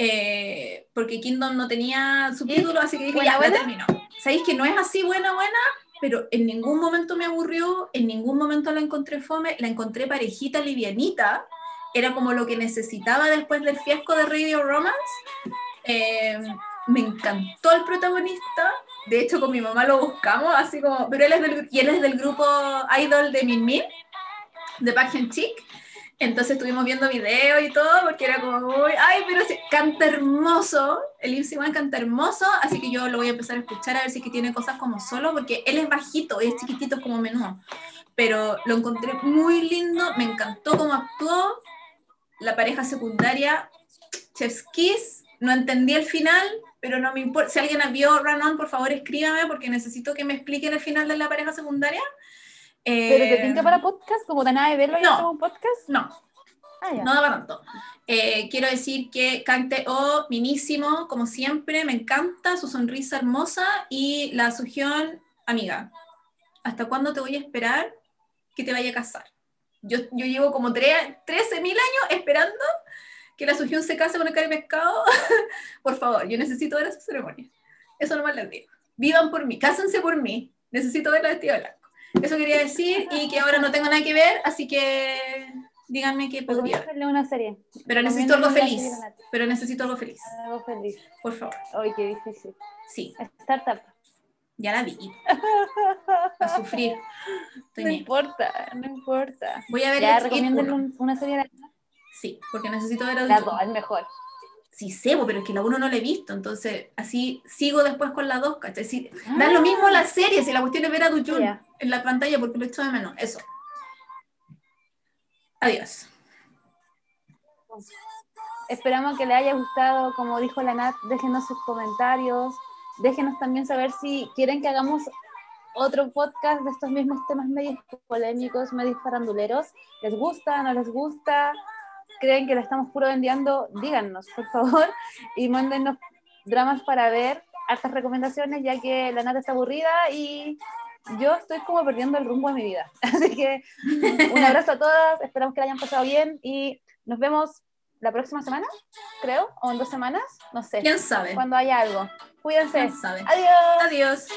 Eh, porque Kingdom no tenía subtítulos, así que dije, ¿Buena, ya, buena? termino. ¿Sabéis que no es así buena, buena? Pero en ningún momento me aburrió, en ningún momento la encontré fome, la encontré parejita, livianita. Era como lo que necesitaba después del fiasco de Radio Romance. Eh, me encantó el protagonista. De hecho, con mi mamá lo buscamos, así como. Pero él es del, y él es del grupo Idol de Min Min, de Park Hyun Chick. Entonces estuvimos viendo videos y todo, porque era como, uy, ay, pero canta hermoso. El Ipsy One canta hermoso, así que yo lo voy a empezar a escuchar a ver si es que tiene cosas como solo, porque él es bajito, es chiquitito, es como menudo. Pero lo encontré muy lindo, me encantó cómo actuó. La pareja secundaria, Chef's Kiss, no entendí el final, pero no me importa. Si alguien vio Run On, por favor escríbame, porque necesito que me expliquen el final de la pareja secundaria. Pero te Eh, tinca para podcast, como tan nada de verlo y no. hacemos un podcast. No, Ah, no daba tanto. Eh, quiero decir que Cante O, minísimo, como siempre, me encanta, su sonrisa hermosa y la sugión, amiga, ¿hasta cuándo te voy a esperar que te vaya a casar? Yo, yo llevo como 13.000 años esperando que la sugión se case con el cara de pescado. por favor, yo necesito ver esa ceremonia. Eso nomás les digo. Vivan por mí, cásense por mí. Necesito ver la vestida de blanco. Eso quería decir y que ahora no tengo nada que ver, así que díganme qué podría. Recomiéndale una serie. Pero necesito algo feliz. Pero necesito algo feliz. Algo feliz. Por favor. Ay, qué difícil. Sí, Startup. ya la vi. A sufrir. Estoy No bien. importa, no importa. Voy a ver Ya, una serie de Sí, porque necesito ver el la dos, es mejor. Sí, sebo, pero es que la 1 no la he visto, entonces así sigo después con la 2, ¿cachai? Sí, dan lo mismo las series, si la cuestión es ver a Dujun Ya. en la pantalla porque lo echo de menos. Eso. Adiós. Esperamos que le haya gustado, como dijo la Nat, déjenos sus comentarios, déjenos también saber si quieren que hagamos otro podcast de estos mismos temas medios polémicos, medios faranduleros. ¿Les gusta, no les gusta? ¿Creen que la estamos puro vendiendo? Díganos, por favor, y mándenos dramas para ver, hartas recomendaciones, ya que la Nat está aburrida y yo estoy como perdiendo el rumbo de mi vida. Así que un abrazo a todas, esperamos que la hayan pasado bien y nos vemos la próxima semana, creo, o en dos semanas, no sé, ¿Quién sabe? cuando haya algo. Cuídense. ¿Quién sabe? Adiós. Adiós.